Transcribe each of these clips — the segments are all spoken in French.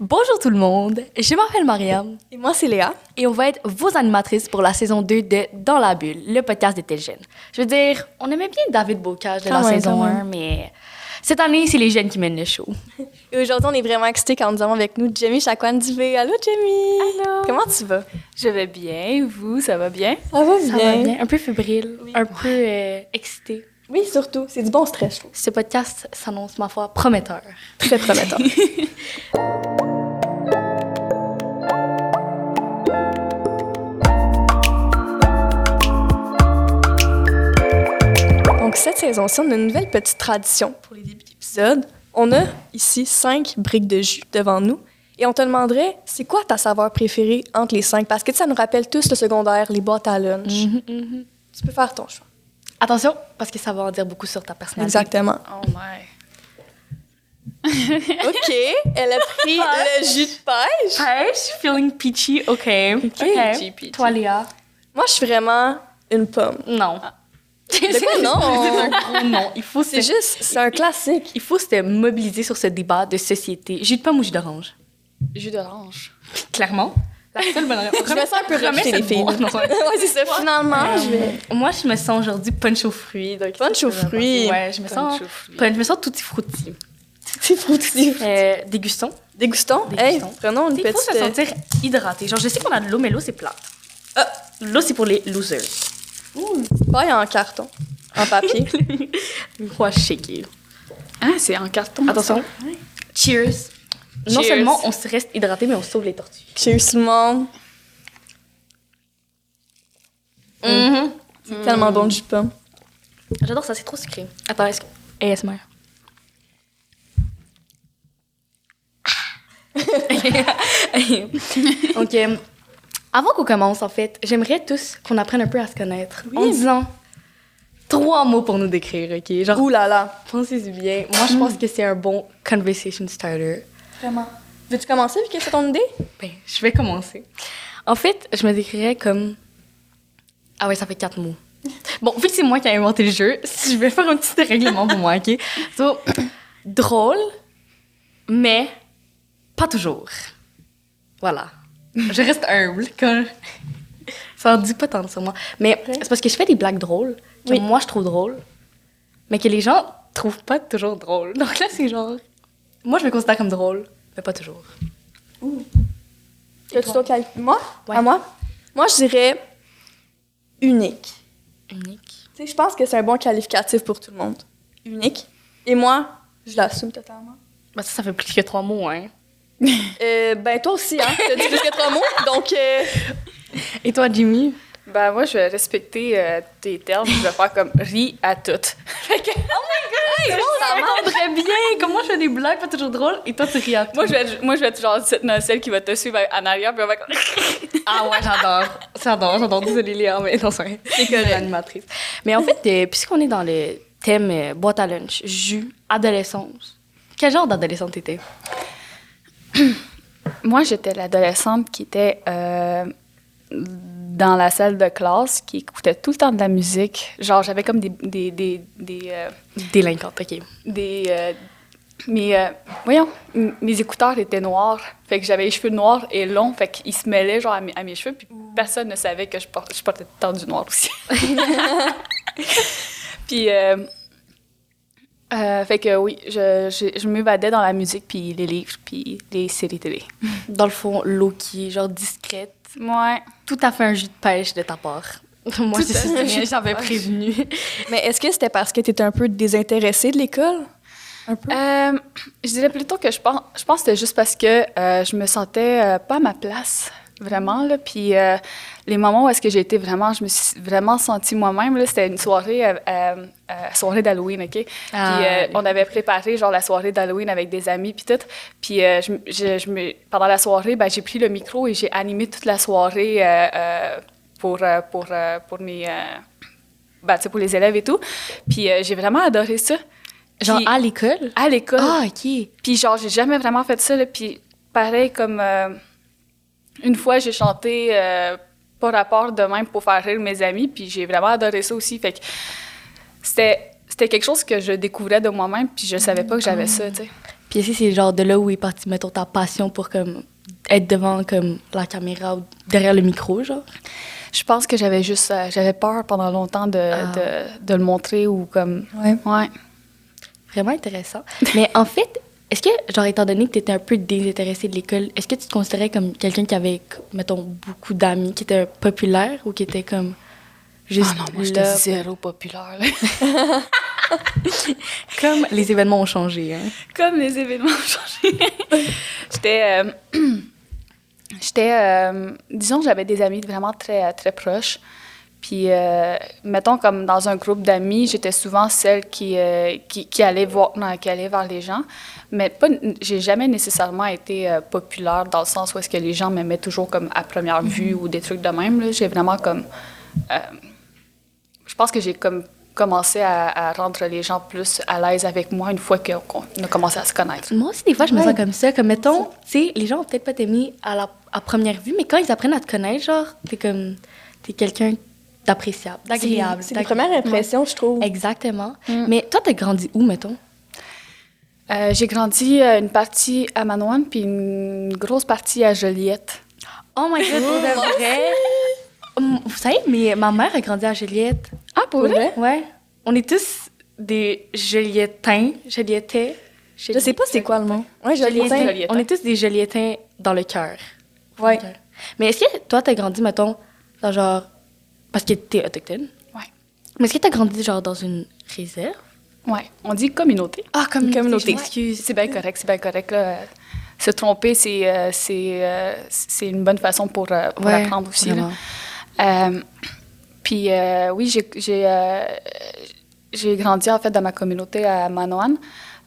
Bonjour tout le monde, je m'appelle Mariam Et moi, c'est Léa. et on va être vos animatrices pour la saison 2 de Dans la bulle, le podcast de Tel Jeune. Je veux dire, on aimait bien David Bocage de Quand la même, saison quand 1, mais cette année, c'est les jeunes qui mènent le show. Et aujourd'hui, on est vraiment excités quand nous avons avec nous Jamie Chakwan Dubé. Allô, Jamie! Allô? Comment tu vas? Je vais bien, vous, ça va bien? Ça va Ça va bien, un peu fébrile, un peu euh, excité. Oui, surtout. C'est du bon stress, je trouve. Ce podcast s'annonce, ma foi, prometteur. Très prometteur. Donc, cette saison-ci, on a une nouvelle petite tradition pour les débuts d'épisode. On a ici cinq briques de jus devant nous. Et on te demanderait, c'est quoi ta saveur préférée entre les cinq? Parce que ça nous rappelle tous le secondaire, les boîtes à lunch. Tu peux faire ton choix. Attention, parce que ça va en dire beaucoup sur ta personnalité. Exactement. Oh my. OK, elle a pris le jus de pêche. Pêche, feeling peachy, OK. Peachy, peachy. Toi, Léa? Moi, je suis vraiment une pomme. Non. De quoi non? C'est un gros non. Il faut C'est juste, c'est un classique. Il faut se mobiliser sur ce débat de société. Jus de pomme ou jus d'orange? Jus d'orange. Clairement. La seule bonne réponse. Je me sens un peu Remets rejetée, les filles. ouais. c'est ça. Finalement, je vais... Moi, je me sens aujourd'hui punch aux fruits. donc Punch aux fruits. Ouais, je me sens je me sens tutti frutti. C'est fruity. Euh, dégustons. Dégustons. Hey, prenons une Il faut petite... se sentir hydraté. Genre, je sais qu'on a de l'eau, mais l'eau, c'est plate. Ah, l'eau, c'est pour les losers. paille en carton, en papier. Faut shaker. Ah, c'est en carton. Attention. Cheers. Non Cheers. seulement on se reste hydraté, mais on sauve les tortues. Cheers, tout le monde. C'est tellement bon, de pomme. J'adore ça, c'est trop sucré. Attends, est-ce que. ASMR. ok. Avant qu'on commence, en fait, j'aimerais tous qu'on apprenne un peu à se connaître. En disant trois mots pour nous décrire, ok? Genre, Ouh là là. pensez-y bien. Moi, je pense que c'est un bon conversation starter. Vraiment. Veux-tu commencer, vu que c'est ton idée? Ben, je vais commencer. En fait, je me décrirais comme. Ah ouais, ça fait quatre mots. Bon, vu que c'est moi qui ai inventé le jeu, je vais faire un petit règlement pour moi, ok? So, drôle, mais pas toujours. Voilà. Je reste humble quand. Ça en dit pas tant sur moi. Mais c'est parce que je fais des blagues drôles que Oui. moi je trouve drôles, mais que les gens trouvent pas toujours drôles. Donc là, c'est genre. Moi, je me considère comme drôle, mais pas toujours. As-tu d'autres quali- Moi? Ouais. À moi? Moi, je dirais unique. Unique. Tu sais, je pense que c'est un bon qualificatif pour tout le monde. Unique. Et moi, je l'assume totalement. Bah ça, ça fait plus que trois mots, hein. Euh, ben, toi aussi, hein. T'as dit plus que trois mots. Donc, euh, Et toi, Jimmy? Ben, moi, je vais respecter euh, tes termes. Je vais faire comme ri à toutes. Fait que- ça m'entendrait bien! Comme moi, je fais des blagues pas toujours drôles, et toi, tu ris à tout. moi, je vais être, moi, je vais être genre cette nocelle qui va te suivre en arrière, puis on va comme. Ah ouais, j'adore. J'adore, j'adore. Désolée, Léa, mais non, c'est que l'animatrice. Mais en fait, euh, puisqu'on est dans le thème euh, boîte à lunch, jus, adolescence, quel genre d'adolescente t'étais? Moi, j'étais l'adolescente qui était dans la salle de classe, qui écoutait tout le temps de la musique. Genre, j'avais comme des. des, des, des, euh, Délinquante, OK. des euh, mes, euh, voyons, mes écouteurs étaient noirs. Fait que j'avais les cheveux noirs et longs. Fait qu'ils se mêlaient genre à mes, à mes cheveux. Puis personne ne savait que je, por- je portais tout le temps du noir aussi. puis, euh, euh, fait que oui, je, je, je m'évadais dans la musique, puis les livres, puis les séries télé. Dans le fond, low-key, genre discrète. Ouais. Tout à fait un jus de pêche de ta part. Moi, j'avais prévenu. mais est-ce que c'était parce que t'étais un peu désintéressée de l'école? Un peu? Euh, je dirais plutôt que je pense, je pense que c'était juste parce que euh, je me sentais euh, pas à ma place, vraiment. Là. Puis euh, les moments où est-ce que j'ai été vraiment, je me suis vraiment sentie moi-même, là, c'était une soirée, euh, euh, soirée d'Halloween, OK? Ah, puis euh, oui. on avait préparé genre la soirée d'Halloween avec des amis, puis tout. Puis je, je, je me, pendant la soirée, ben, j'ai pris le micro et j'ai animé toute la soirée pour, pour, pour mes... ben, pour les élèves et tout. Puis j'ai vraiment adoré ça. Genre Puis- à l'école? à l'école. Ah, OK. Puis genre, j'ai jamais vraiment fait ça. Là. Puis pareil, comme une fois, j'ai chanté euh, pas rapport de même pour faire rire mes amis. Puis j'ai vraiment adoré ça aussi. Fait que c'était c'était quelque chose que je découvrais de moi-même. Puis je savais pas que j'avais ça, tu sais. Puis que c'est genre de là où est partie, mettons, ta passion pour comme être devant comme la caméra ou derrière le micro, genre? Je pense que j'avais juste, euh, j'avais peur pendant longtemps de, Ah. de, de le montrer ou comme. Ouais. Ouais. Vraiment intéressant. Mais en fait, est-ce que, genre, étant donné que tu étais un peu désintéressé de l'école, est-ce que tu te considérais comme quelqu'un qui avait, mettons, beaucoup d'amis, qui était populaire ou qui était comme juste Ah non, moi, j'étais zéro populaire. là. comme les événements ont changé, hein? Comme les événements ont changé. j'étais. euh, j'étais. euh, disons j'avais des amis vraiment très, très proches. Puis, euh, mettons, comme dans un groupe d'amis, j'étais souvent celle qui, euh, qui, qui, allait voir, non, qui allait vers les gens. Mais pas, j'ai jamais nécessairement été euh, populaire dans le sens où est-ce que les gens m'aimaient toujours comme à première vue ou des trucs de même. là. J'ai vraiment comme. je pense que j'ai comme commencé à, à rendre les gens plus à l'aise avec moi une fois qu'on a commencé à se connaître. Moi aussi, des fois, je me Ouais. sens comme ça. Comme, mettons, tu sais, les gens vont peut-être pas t'aimer à, la, à première vue, mais quand ils apprennent à te connaître, genre, t'es comme. T'es quelqu'un d'appréciable, d'agréable. C'est les d'agré- premières impressions, je trouve. Exactement. Mm. Mais toi, t'as grandi où, mettons? Euh, j'ai grandi euh, une partie à Manoine puis une grosse partie à Joliette. Oh my god, pour de vrai! Hum, Vous savez, mais ma mère a grandi à Joliette. Ah, pour vrai? Ouais. On est tous des Jolietins, Joliettais. Je sais pas c'est quoi le mot. Ouais. On est tous des Jolietins dans le cœur. Ouais. Mais est-ce que toi, t'as grandi, mettons, dans genre. Parce que t'es autochtone? Ouais. Mais est-ce que t'as grandi, genre, dans une réserve? Ouais. On dit communauté. Ah, comme communauté. Excuse. C'est bien correct, c'est bien correct. Là. Se tromper, c'est euh, euh, une bonne façon pour, euh, pour Ouais, apprendre aussi. Euh, puis euh, oui, j'ai- euh, j'ai grandi en fait dans ma communauté à Manoane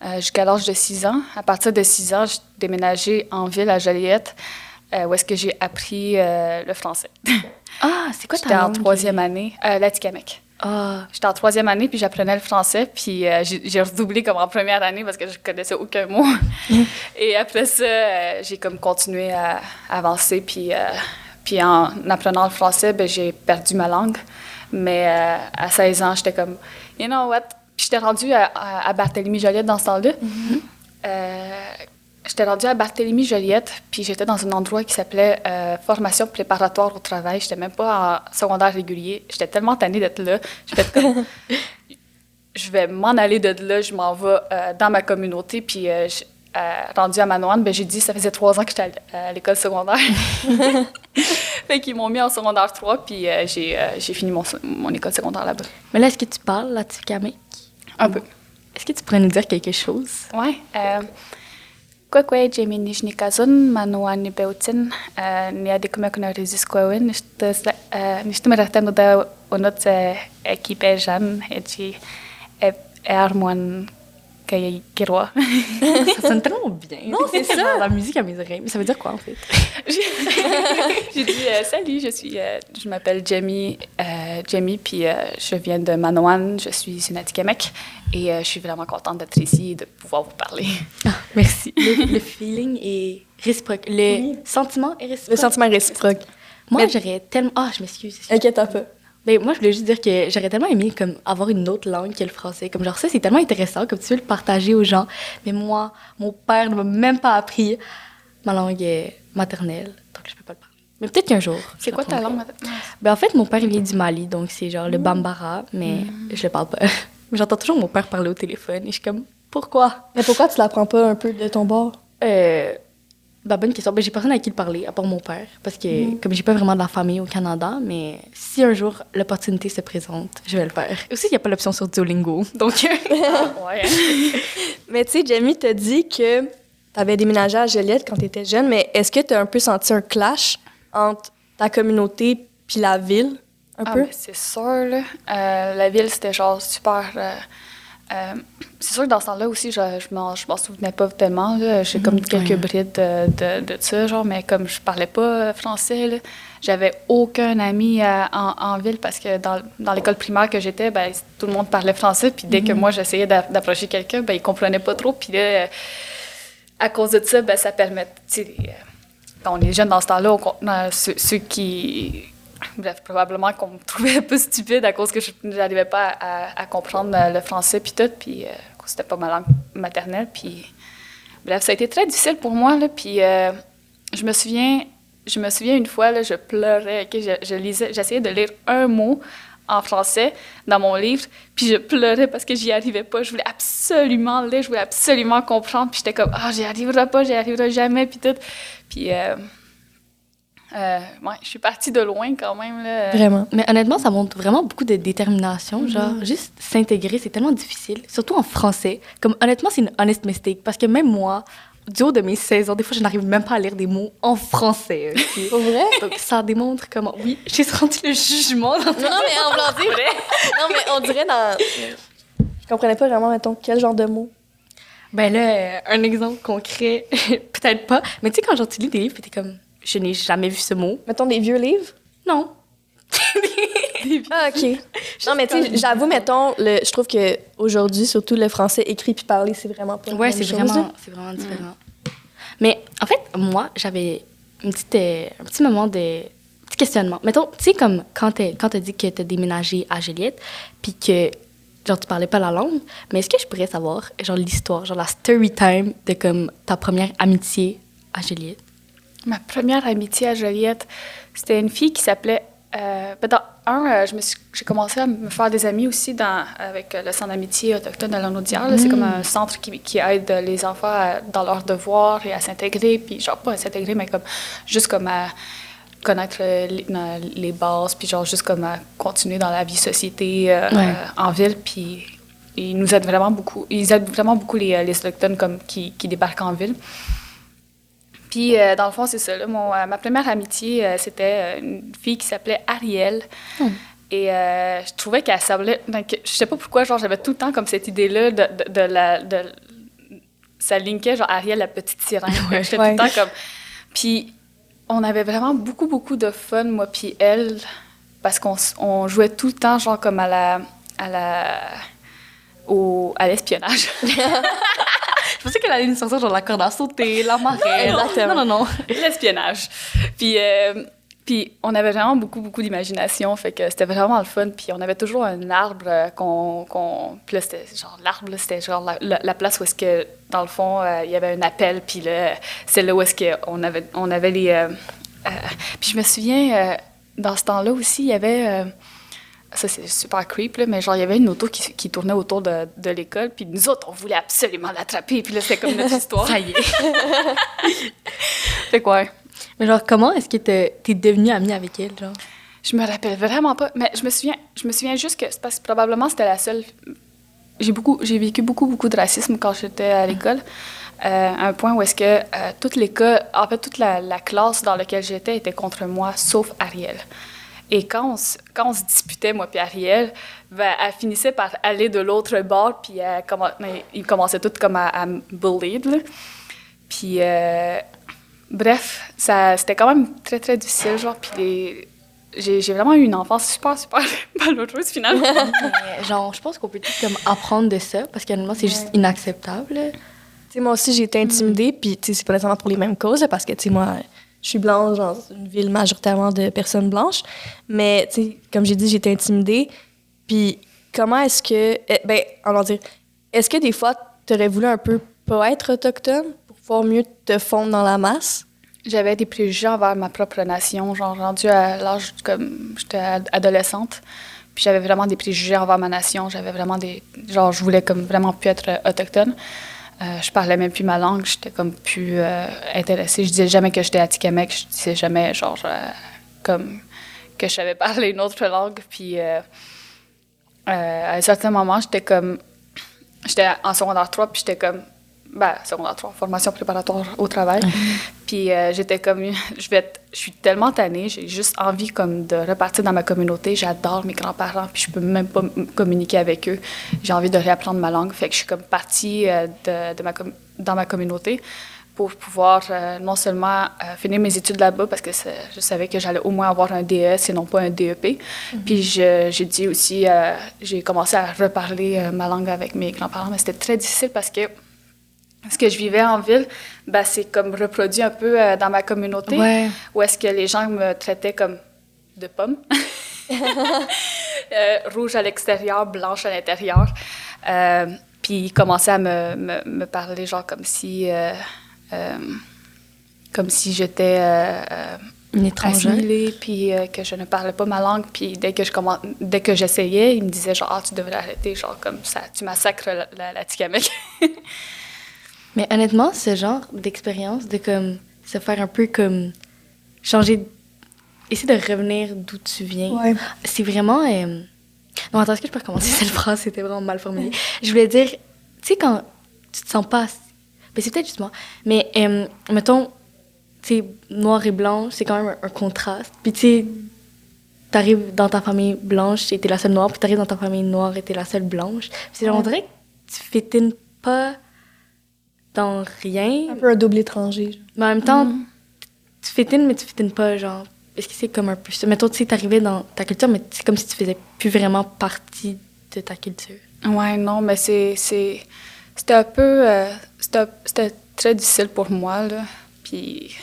euh, jusqu'à l'âge de 6 ans. À partir de 6 ans, j'ai déménagé en ville à Joliette euh, où est-ce que j'ai appris euh, le français. Ah, c'est quoi ta J'étais en langue? troisième année, euh, l'Atikamekw. Ah, J'étais en troisième année, puis j'apprenais le français, puis euh, j'ai j'ai redoublé comme en première année parce que je connaissais aucun mot. Et après ça, euh, j'ai comme continué à avancer, puis, euh, puis en apprenant le français, ben, j'ai perdu ma langue. Mais à 16 ans, j'étais comme, you know what? Puis j'étais rendue à, à, à Barthélemy-Joliette dans ce temps-là. Euh, J'étais rendue à Barthélemy-Joliette, puis j'étais dans un endroit qui s'appelait euh, Formation préparatoire au travail. J'étais même pas en secondaire régulier. J'étais tellement tannée d'être là. J'étais comme, je vais m'en aller de là, je m'en vais euh, dans ma communauté. Puis, euh, je- rendue à Manoine, ben, j'ai dit, ça faisait trois ans que j'étais à, l'école secondaire. fait qu'ils m'ont mis en secondaire 3, puis j'ai j'ai fini mon, mon école secondaire là-bas. mais là, est-ce que tu parles l'Atikamek? Un peu. Est-ce que tu pourrais nous dire quelque chose? Ouais. Euh, Kwekwe Jamie Nijnikazun, Manoane Beutin, Niadikumakuna Riziskwawin, Nishtumaratano da Onot Ekipe Jan, Eji Ermoine Kayakiroa. Ça sonne tellement bien. Non, c'est ça. La musique à mes oreilles. Mais ça veut dire quoi, en fait? J'ai dit euh, salut, je suis, euh, je m'appelle Jamie, euh, Jamie, puis je viens de Manoane, je suis une Atikamek et euh, je suis vraiment contente d'être ici et de pouvoir vous parler. Ah, merci. Le, le feeling est réciproque. Le Oui. sentiment est réciproque. Le sentiment réciproque. Moi, Mais- j'aurais tellement... Ah, je m'excuse. Inquiète un peu. Ben, moi, je voulais juste dire que j'aurais tellement aimé comme, avoir une autre langue que le français. Comme genre, ça, c'est tellement intéressant, comme tu veux le partager aux gens. Mais moi, mon père ne m'a même pas appris ma langue maternelle, donc je peux pas le parler. Mais peut-être qu'un jour. C'est quoi ta langue? madame? Ben, en fait, mon père, il vient du Mali, donc c'est genre le bambara, mais je le parle pas. Mais J'entends toujours mon père parler au téléphone et je suis comme, pourquoi? Mais pourquoi tu l'apprends pas un peu de ton bord? Euh, ben, bonne question. Ben, j'ai personne à qui le parler, à part mon père. Parce que, comme j'ai pas vraiment de la famille au Canada, mais si un jour l'opportunité se présente, je vais le faire. Aussi, il n'y a pas l'option sur Duolingo. Donc, Ouais. Mais tu sais, Jamie t'a dit que tu avais déménagé à Joliette quand tu étais jeune, mais est-ce que tu as un peu senti un clash entre ta communauté puis la ville? Un Ah, peu? mais c'est sûr, là. Euh, la ville, c'était genre super. euh, euh, c'est sûr que dans ce temps-là aussi, je, je m'en souvenais pas tellement. J'ai comme quelques ouais. brides de, de, de ça, genre, mais comme je parlais pas français, j'avais aucun ami en, en ville parce que dans, dans l'école primaire que j'étais, ben, tout le monde parlait français. Puis dès que moi, j'essayais d'a- d'approcher quelqu'un, ben, il comprenait pas trop. Puis là, à cause de ça, ben, ça permet. quand on est jeune dans ce temps-là, ceux qui. Bref, probablement qu'on me trouvait un peu stupide à cause que je n'arrivais pas à, comprendre euh, le français puis tout, puis euh, c'était pas ma langue maternelle, puis bref, ça a été très difficile pour moi, là, puis euh, je me souviens, je me souviens une fois, là, je pleurais, ok, je, lisais, j'essayais de lire un mot en français dans mon livre, puis je pleurais parce que j'y arrivais pas. Je voulais absolument lire, je voulais absolument comprendre, puis j'étais comme, ah, j'y arriverai pas, j'y arriverai jamais, puis tout. Puis, euh, euh, ouais, je suis partie de loin quand même, là. Vraiment. Mais honnêtement, ça montre vraiment beaucoup de détermination. Mhm. Genre, juste s'intégrer, c'est tellement difficile. Surtout en français. Comme, honnêtement, c'est une honest mistake. Parce que même moi, du haut de mes 16 ans, des fois, je n'arrive même pas à lire des mots en français. ok? Pour vrai? Donc, ça démontre comment. Oui, j'ai senti le jugement dans Non, non, mais en voulant dire. non, mais on dirait dans. Je comprenais pas vraiment, mettons, quel genre de mots? Ben là, un exemple concret, peut-être pas. Mais tu sais, quand genre, tu lis des livres, t'es comme, je n'ai jamais vu ce mot. Mettons des vieux livres? Non. Ah, OK. non, mais tu sais, j'avoue, mettons, le, je trouve que aujourd'hui, surtout le français écrit puis parlé, c'est vraiment pas Ouais, c'est vraiment, c'est vraiment différent. Mais en fait, moi, j'avais une petite, euh, un petit moment de petit questionnement. Mettons, tu sais, comme quand tu quand as dit que tu as déménagé à Juliette, puis que genre tu parlais pas la langue, mais est-ce que je pourrais savoir, genre l'histoire, genre la story time de comme ta première amitié à Juliette? Ma première amitié à Joliette, c'était une fille qui s'appelait. Euh, ben, dans un, euh, j'ai commencé à me faire des amis aussi dans, avec euh, le Centre d'amitié autochtone de là. C'est comme un centre qui, qui aide les enfants à- dans leurs devoirs et à s'intégrer. Puis, genre, pas à s'intégrer, mais comme juste comme à connaître euh, les, bases, puis genre juste comme à continuer dans la vie société euh, Ouais. euh, en ville. Puis, ils nous aident vraiment beaucoup. Ils aident vraiment beaucoup les, euh, les autochtones comme, qui, qui débarquent en ville. Puis, euh, dans le fond, c'est ça. Là, mon, euh, ma première amitié, euh, c'était une fille qui s'appelait Ariel. Et euh, je trouvais qu'elle semblait. Donc, je sais pas pourquoi, genre, j'avais tout le temps comme cette idée-là de, de, de la. De, ça linkait, genre, Ariel, la petite sirène. Ouais. J'étais Ouais. tout le temps comme. Puis, on avait vraiment beaucoup, beaucoup de fun, moi, puis elle, parce qu'on on jouait tout le temps, genre, comme à la. À la au, à l'espionnage. Je pensais qu'elle allait nous sortir genre la corde à sauter, la marée. Exactement. Non, non, non. l'espionnage. Puis, euh, puis on avait vraiment beaucoup, beaucoup d'imagination, fait que c'était vraiment le fun. Puis on avait toujours un arbre euh, qu'on... qu'on puis là, c'était genre, l'arbre, là, c'était genre la, la- la place où est-ce que, dans le fond, euh, il y avait un appel, puis là, c'est là où est-ce qu'on avait, on avait les... euh, puis je me souviens, dans ce temps-là aussi, il y avait... ça, c'est super creep, là, mais genre, il y avait une auto qui, qui tournait autour de, de l'école, puis nous autres, on voulait absolument l'attraper, puis là, c'était comme notre histoire. Ça y est. Fait que, ouais. Mais genre, comment est-ce que t'es t'es devenue amie avec elle, genre? Je me rappelle vraiment pas, mais je me souviens, je me souviens juste que c'est parce que probablement c'était la seule. J'ai beaucoup, j'ai vécu beaucoup beaucoup de racisme quand j'étais à l'école, euh, à un point où est-ce que euh, toute l'école, en fait toute la, la classe dans laquelle j'étais était contre moi, sauf Ariel. Et quand on, se- quand on se disputait, moi puis Ariel, ben, elle finissait par aller de l'autre bord, puis elle mais ils commençaient tous comme à, à me bully, là. Puis, euh, bref, ça, c'était quand même très, très difficile, genre, puis les- j'ai, j'ai vraiment eu une enfance super, super malheureuse, finalement. Mais genre, je pense qu'on peut tout comme apprendre de ça, parce qu'honnêtement, c'est juste inacceptable. sais, moi aussi, j'ai été intimidée, puis tu sais, c'est pas nécessairement pour les mêmes causes, parce que, tu sais, moi, je suis blanche dans une ville majoritairement de personnes blanches. Mais, tu sais, comme j'ai dit, été intimidée. Puis, comment est-ce que. eh, ben, on va dire, est-ce que des fois, tu aurais voulu un peu pas être autochtone pour pouvoir mieux te fondre dans la masse? J'avais des préjugés envers ma propre nation, genre rendue à l'âge comme j'étais ad- adolescente. Puis j'avais vraiment des préjugés envers ma nation. J'avais vraiment des. Genre, je voulais comme vraiment plus être euh, autochtone. Euh, je parlais même plus ma langue. J'étais comme plus euh, intéressée. Je disais jamais que j'étais Atikamek. Je disais jamais, genre, euh, comme que je savais parler une autre langue. Puis à un certain moment, j'étais comme. J'étais en secondaire 3, puis j'étais comme. Ben, secondaire 3, formation préparatoire au travail. Puis euh, j'étais comme, je vais être- je suis tellement tannée, j'ai juste envie comme de repartir dans ma communauté. J'adore mes grands-parents, puis je peux même pas communiquer avec eux. J'ai envie de réapprendre ma langue. Fait que je suis comme partie euh, de, de ma dans ma communauté pour pouvoir euh, non seulement euh, finir mes études là-bas, parce que je savais que j'allais au moins avoir un DES et non pas un DEP. Puis je- j'ai dit aussi, euh, j'ai commencé à reparler ma langue avec mes grands-parents, mais c'était très difficile parce que ce que je vivais en ville, ben, c'est comme reproduit un peu euh, dans ma communauté, Ouais. où est-ce que les gens me traitaient comme de pomme. Euh, rouge à l'extérieur, blanche à l'intérieur. Euh, puis il commençait à me, me, me parler, genre, comme si. euh, comme si j'étais. Une étrangère. assimilée, puis euh, que je ne parlais pas ma langue. Puis dès que je commen- dès que j'essayais, il me disait genre ah tu devrais arrêter, genre comme ça, tu massacres la, la, la Tikamek. Mais honnêtement, ce genre d'expérience, de comme se faire un peu comme changer, essayer de revenir d'où tu viens, Ouais. c'est vraiment. euh, Non, attends, est-ce que je peux recommencer? Cette phrase C'était vraiment mal formulé. Je voulais dire, tu sais, quand tu te sens pas. assez- Ben, c'est peut-être juste moi. Mais euh, mettons, tu sais, noir et blanc, c'est quand même un, un contraste. Puis tu sais, t'arrives dans ta famille blanche et t'es la seule noire, puis t'arrives dans ta famille noire et t'es la seule blanche. Puis c'est genre, on dirait que tu fétines pas dans rien, Un peu un double étranger. genre. mais en même temps, tu fétines, mais tu fétines pas, genre. Est-ce que c'est comme un peu ça? Mettons, tu sais, t'arrivais dans ta culture, mais c'est comme si tu faisais plus vraiment partie de ta culture. ouais, non, mais c'est c'est c'était un peu euh, c'était c'était très difficile pour moi là. Puis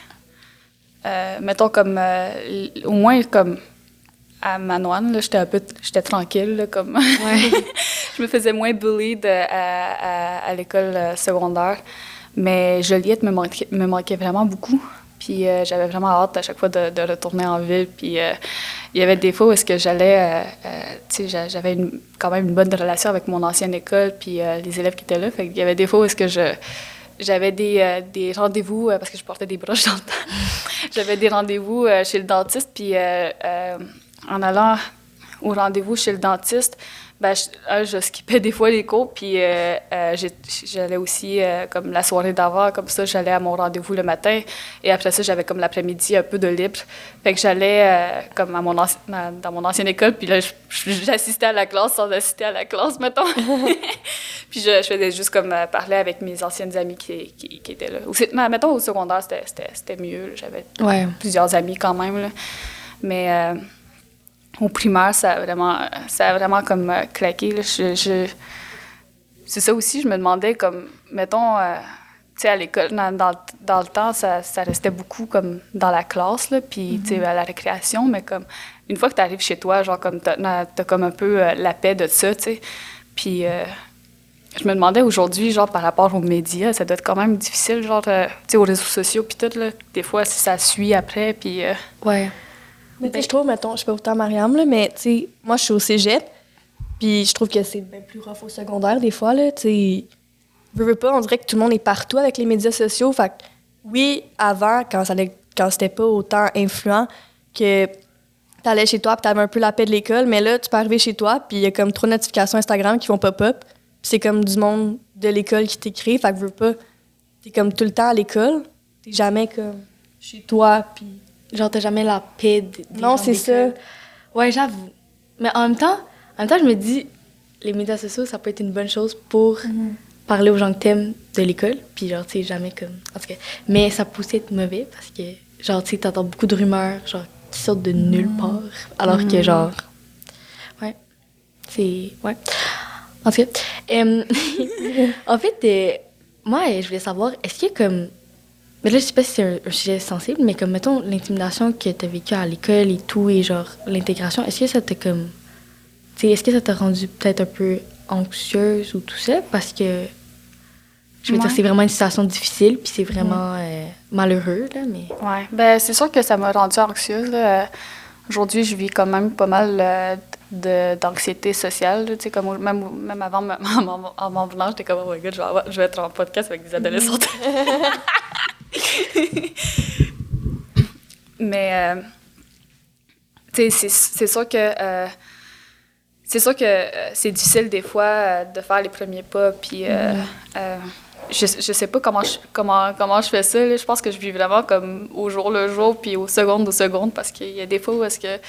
euh, mettons comme euh, au moins comme à Manoine, j'étais un peu j'étais tranquille là, comme je me faisais moins bully de, à, à, à l'école euh, secondaire. Mais Joliette me manquait, me manquait vraiment beaucoup. Puis euh, j'avais vraiment hâte à chaque fois de, de retourner en ville. Puis euh, il y avait des fois où est-ce que j'allais, euh, j'avais quand même une bonne relation avec mon ancienne école, puis les élèves qui étaient là. Fait qu'il y avait des fois où est-ce que je j'avais des, des rendez-vous parce que je portais des broches dans le temps. j'avais des rendez-vous chez le dentiste, puis en allant au rendez-vous chez le dentiste, ben, je, euh, je skippais des fois les cours, puis euh, euh, j'allais aussi, euh, comme la soirée d'avant, comme ça, j'allais à mon rendez-vous le matin, et après ça, j'avais comme l'après-midi un peu de libre. Fait que j'allais comme à mon anci- dans, dans mon ancienne école, puis là, j'assistais à la classe sans assister à la classe, mettons. puis je, je faisais juste comme parler avec mes anciennes amies qui, qui, qui étaient là. Mettons, au secondaire, c'était- mieux. J'avais Ouais. plusieurs amis quand même. là. Mais au primaire, ça a vraiment, ça a vraiment comme euh, claqué. là. Je, je- C'est ça aussi, je me demandais, comme, mettons, euh, tu sais, à l'école, dans, dans, dans le temps, ça, ça restait beaucoup comme dans la classe, là, puis, tu sais, à la récréation, mais comme, une fois que tu arrives chez toi, genre, comme, t'as as comme un peu euh, la paix de ça, tu sais. Puis, euh, je me demandais aujourd'hui, genre, par rapport aux médias, ça doit être quand même difficile, genre, tu sais, aux réseaux sociaux, puis tout, là, des fois, si ça suit après, puis... Ouais. Mais sais, je trouve, mettons, je pas autant Mariam, là, mais tu sais, moi, je suis au cégep, puis je trouve que c'est bien plus rough au secondaire, des fois, là, tu sais. Veux, veux pas, on dirait que tout le monde est partout avec les médias sociaux. Fait que, oui, avant, quand, ça quand c'était pas autant influent, que t'allais chez toi, puis t'avais un peu la paix de l'école, mais là, tu peux arriver chez toi, puis il y a comme trop de notifications Instagram qui vont pop-up, c'est comme du monde de l'école qui t'écrit, fait que veux pas, t'es comme tout le temps à l'école, t'es jamais comme chez toi, puis Genre, t'as jamais la paix des Non, c'est ça. Ouais, j'avoue. Mais en même temps, en même temps, je me dis, les médias sociaux, ça peut être une bonne chose pour parler aux gens que t'aimes de l'école. Puis genre, tu sais, jamais comme... En tout cas, mais ça peut aussi être mauvais parce que, genre, tu sais, t'entends beaucoup de rumeurs, genre, qui sortent de nulle part. Alors que, genre... Ouais. C'est... Ouais. En tout cas, euh, en fait, euh, moi, je voulais savoir, est-ce qu'il y a comme... Mais là, je sais pas si c'est un, un sujet sensible, mais comme, mettons, l'intimidation que tu as vécue à l'école et tout, et genre, l'intégration, est-ce que ça t'a comme. Tu est-ce que ça t'a rendu peut-être un peu anxieuse ou tout ça? Parce que. Je veux dire, c'est vraiment une situation difficile, puis c'est vraiment euh, malheureux, là, mais. Ouais, ben c'est sûr que ça m'a rendue anxieuse. là. Aujourd'hui, je vis quand même pas mal euh, d'anxiété sociale. Tu sais, comme même, même avant, en en m'en venant, j'étais comme, oh my god, je vais, avoir- je vais être en podcast avec des adolescentes. Mais, euh, tu sais, c'est- c'est sûr que. euh, c'est sûr que euh, c'est difficile des fois euh, de faire les premiers pas, puis euh, euh, je, je sais pas comment je, comment, comment je fais ça. là. Je pense que je vis vraiment comme au jour le jour, puis au seconde au seconde, parce qu'il y a des fois où est-ce que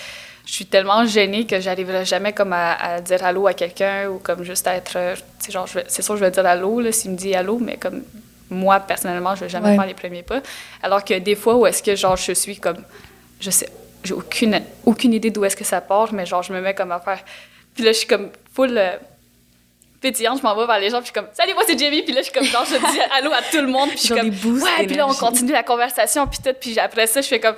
je suis tellement gênée que j'arriverai jamais comme à, à dire allô à quelqu'un ou comme juste à être, euh, sais, genre, c'est sûr que je vais dire allô s'il me dit allô, mais comme moi, personnellement, je vais jamais Ouais. faire les premiers pas. Alors que des fois où est-ce que, genre, je suis comme, je sais, j'ai aucune, aucune idée d'où est-ce que ça part, mais genre, je me mets comme à faire. Puis là, je suis comme full euh, pétillante, je m'en vais vers les gens, puis je suis comme, salut, moi c'est Jamie, puis là, je suis comme, genre, je dis allô à tout le monde, puis je suis comme, ouais, puis là, on continue la conversation, puis tout, puis après ça, je fais comme,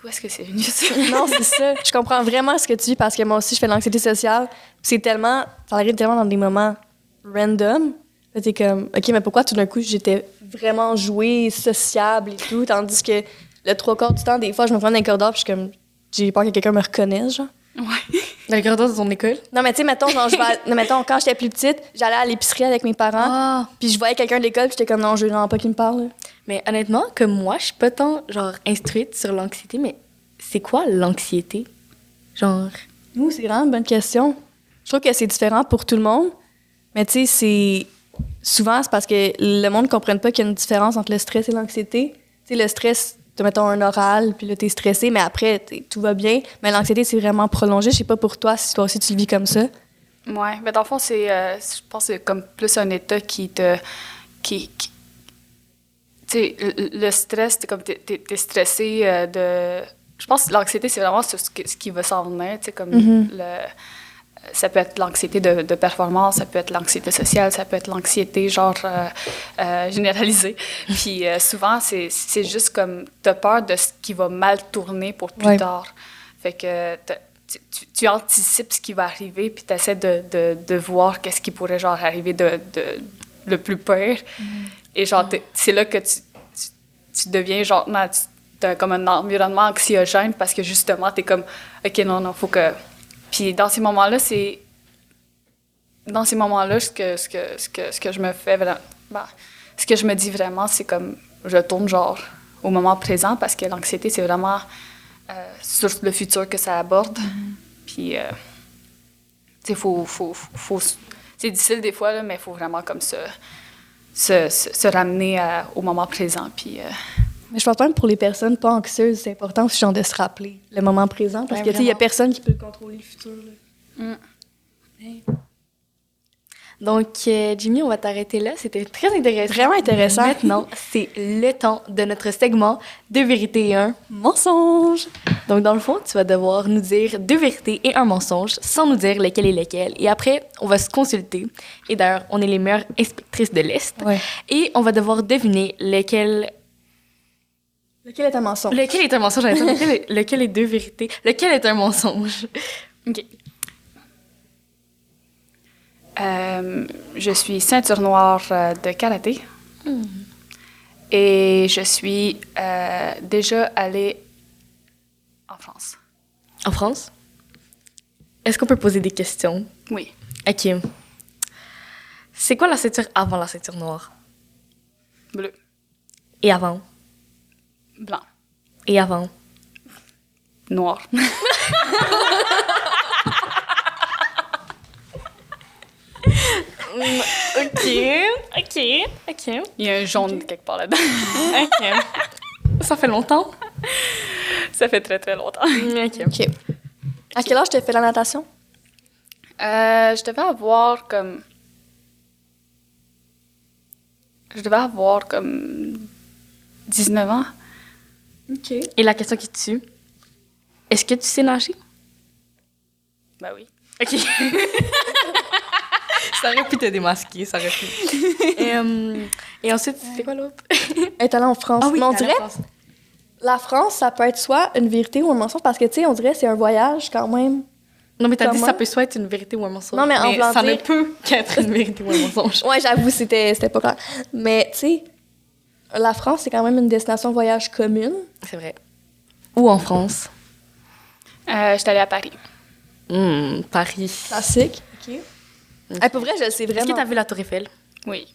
d'où est-ce que c'est venu ça? Non, c'est ça. Je comprends vraiment ce que tu dis parce que moi aussi, je fais de l'anxiété sociale. C'est tellement. Ça arrive tellement dans des moments random. T'es comme, OK, mais pourquoi tout d'un coup, j'étais vraiment jouée, sociable et tout, tandis que le trois quarts du temps, des fois, je me prends dans les corridors, puis je suis comme, j'ai peur que quelqu'un me reconnaisse, genre. Ouais. Dans les corridors de ton école? Non, mais tu sais, mettons, genre, je vais à- non, mettons, quand j'étais plus petite, j'allais à l'épicerie avec mes parents, Ah! puis je voyais quelqu'un de l'école, puis j'étais comme, non, je veux vraiment pas qu'il me parle. là. Mais honnêtement, comme moi, je suis pas tant, genre, instruite sur l'anxiété, mais c'est quoi l'anxiété? Genre... Nous, c'est vraiment une bonne question. Je trouve que c'est différent pour tout le monde, mais tu sais, c'est. Souvent, c'est parce que le monde ne comprenne pas qu'il y a une différence entre le stress et l'anxiété. Tu sais, le stress, tu mettons un oral, puis là, t'es stressé, mais après, tout va bien. Mais l'anxiété, c'est vraiment prolongé. Je sais pas pour toi, si toi aussi tu le vis comme ça. Ouais, mais dans le fond, c'est, euh, je pense que c'est comme plus un état qui te. qui. qui- tu sais, le, stress, t'es comme. T'es, t'es stressé euh, de. Je pense que l'anxiété, c'est vraiment ce, qui va s'en venir, tu sais, comme Mhm. le. Ça peut être l'anxiété de, de performance, ça peut être l'anxiété sociale, ça peut être l'anxiété genre euh, euh, généralisée. Puis euh, souvent, c'est, juste comme, t'as peur de ce qui va mal tourner pour plus Ouais. tard. Fait que tu, tu- tu anticipes ce qui va arriver, puis tu essaies de, de, de voir qu'est-ce qui pourrait genre arriver de, de le plus pire. Et genre, c'est là que tu, tu, tu deviens genre, non, tu as comme un environnement anxiogène parce que justement, tu es comme, OK, non, non, faut que. Puis dans ces moments-là, c'est. Dans ces moments-là, ce que, ce, que, ce, que, ce que je me fais vraiment. ben, ce que je me dis vraiment, c'est comme, je tourne genre au moment présent parce que l'anxiété, c'est vraiment euh, sur le futur que ça aborde. Puis, euh, tu sais, faut, faut, faut, faut- c'est difficile des fois, là, mais il faut vraiment comme se, se, se, se ramener à- au moment présent. Puis, euh, Mais je pense même pour les personnes pas anxieuses, c'est important aussi genre, de se rappeler le moment présent, parce Ouais, que tu sais, il y a personne qui peut contrôler le futur. là. Donc, euh, Jimmy, on va t'arrêter là. C'était très intéressant. Vraiment intéressant. Maintenant, c'est le temps de notre segment de vérité et un Mensonge! Donc, dans le fond, tu vas devoir nous dire deux vérités et un mensonge sans nous dire lequel est lequel. Et après, on va se consulter. Et d'ailleurs, on est les meilleures inspectrices de l'Est. Ouais. Et on va devoir deviner lequel, Lequel est un mensonge? lequel est un mensonge? lequel, est, lequel est deux vérités? Lequel est un mensonge? OK. Euh, je suis ceinture noire euh, de karaté. Et je suis euh, déjà allée en France. En France? Est-ce qu'on peut poser des questions? Oui. OK. C'est quoi la ceinture avant la ceinture noire? Bleu. Et avant? Blanc. Et avant? Noir. OK. OK. OK. Il y a un jaune quelque part là-dedans. OK. Ça fait longtemps? Ça fait très, très longtemps. OK. OK. À quel âge tu as fait la natation? Euh, je devais avoir comme. Je devais avoir comme 19 ans. OK. Et la question qui tue, est-ce que tu sais nager? Ben oui. OK. ça aurait pu te démasquer, ça aurait pu. et, euh, et ensuite, c'est quoi l'autre? Être allé en France. Mais on t'as la dirait, France. la France, ça peut être soit une vérité ou un mensonge, parce que, tu sais, on dirait que c'est un voyage quand même. Non, mais t'as dit Comment? ça peut soit être une vérité ou un mensonge. Non, mais en voulant ça ne peut qu'être une vérité ou un mensonge. Ouais, j'avoue, c'était c'était pas clair. Mais, tu sais, la France, c'est quand même une destination voyage commune. C'est vrai. Ou en France? Euh, J'étais allée à Paris. Hmm, Paris. Classique. OK. Hey, pour vrai, je le sais Est-ce que vraiment. t'as vu la Tour Eiffel? Oui.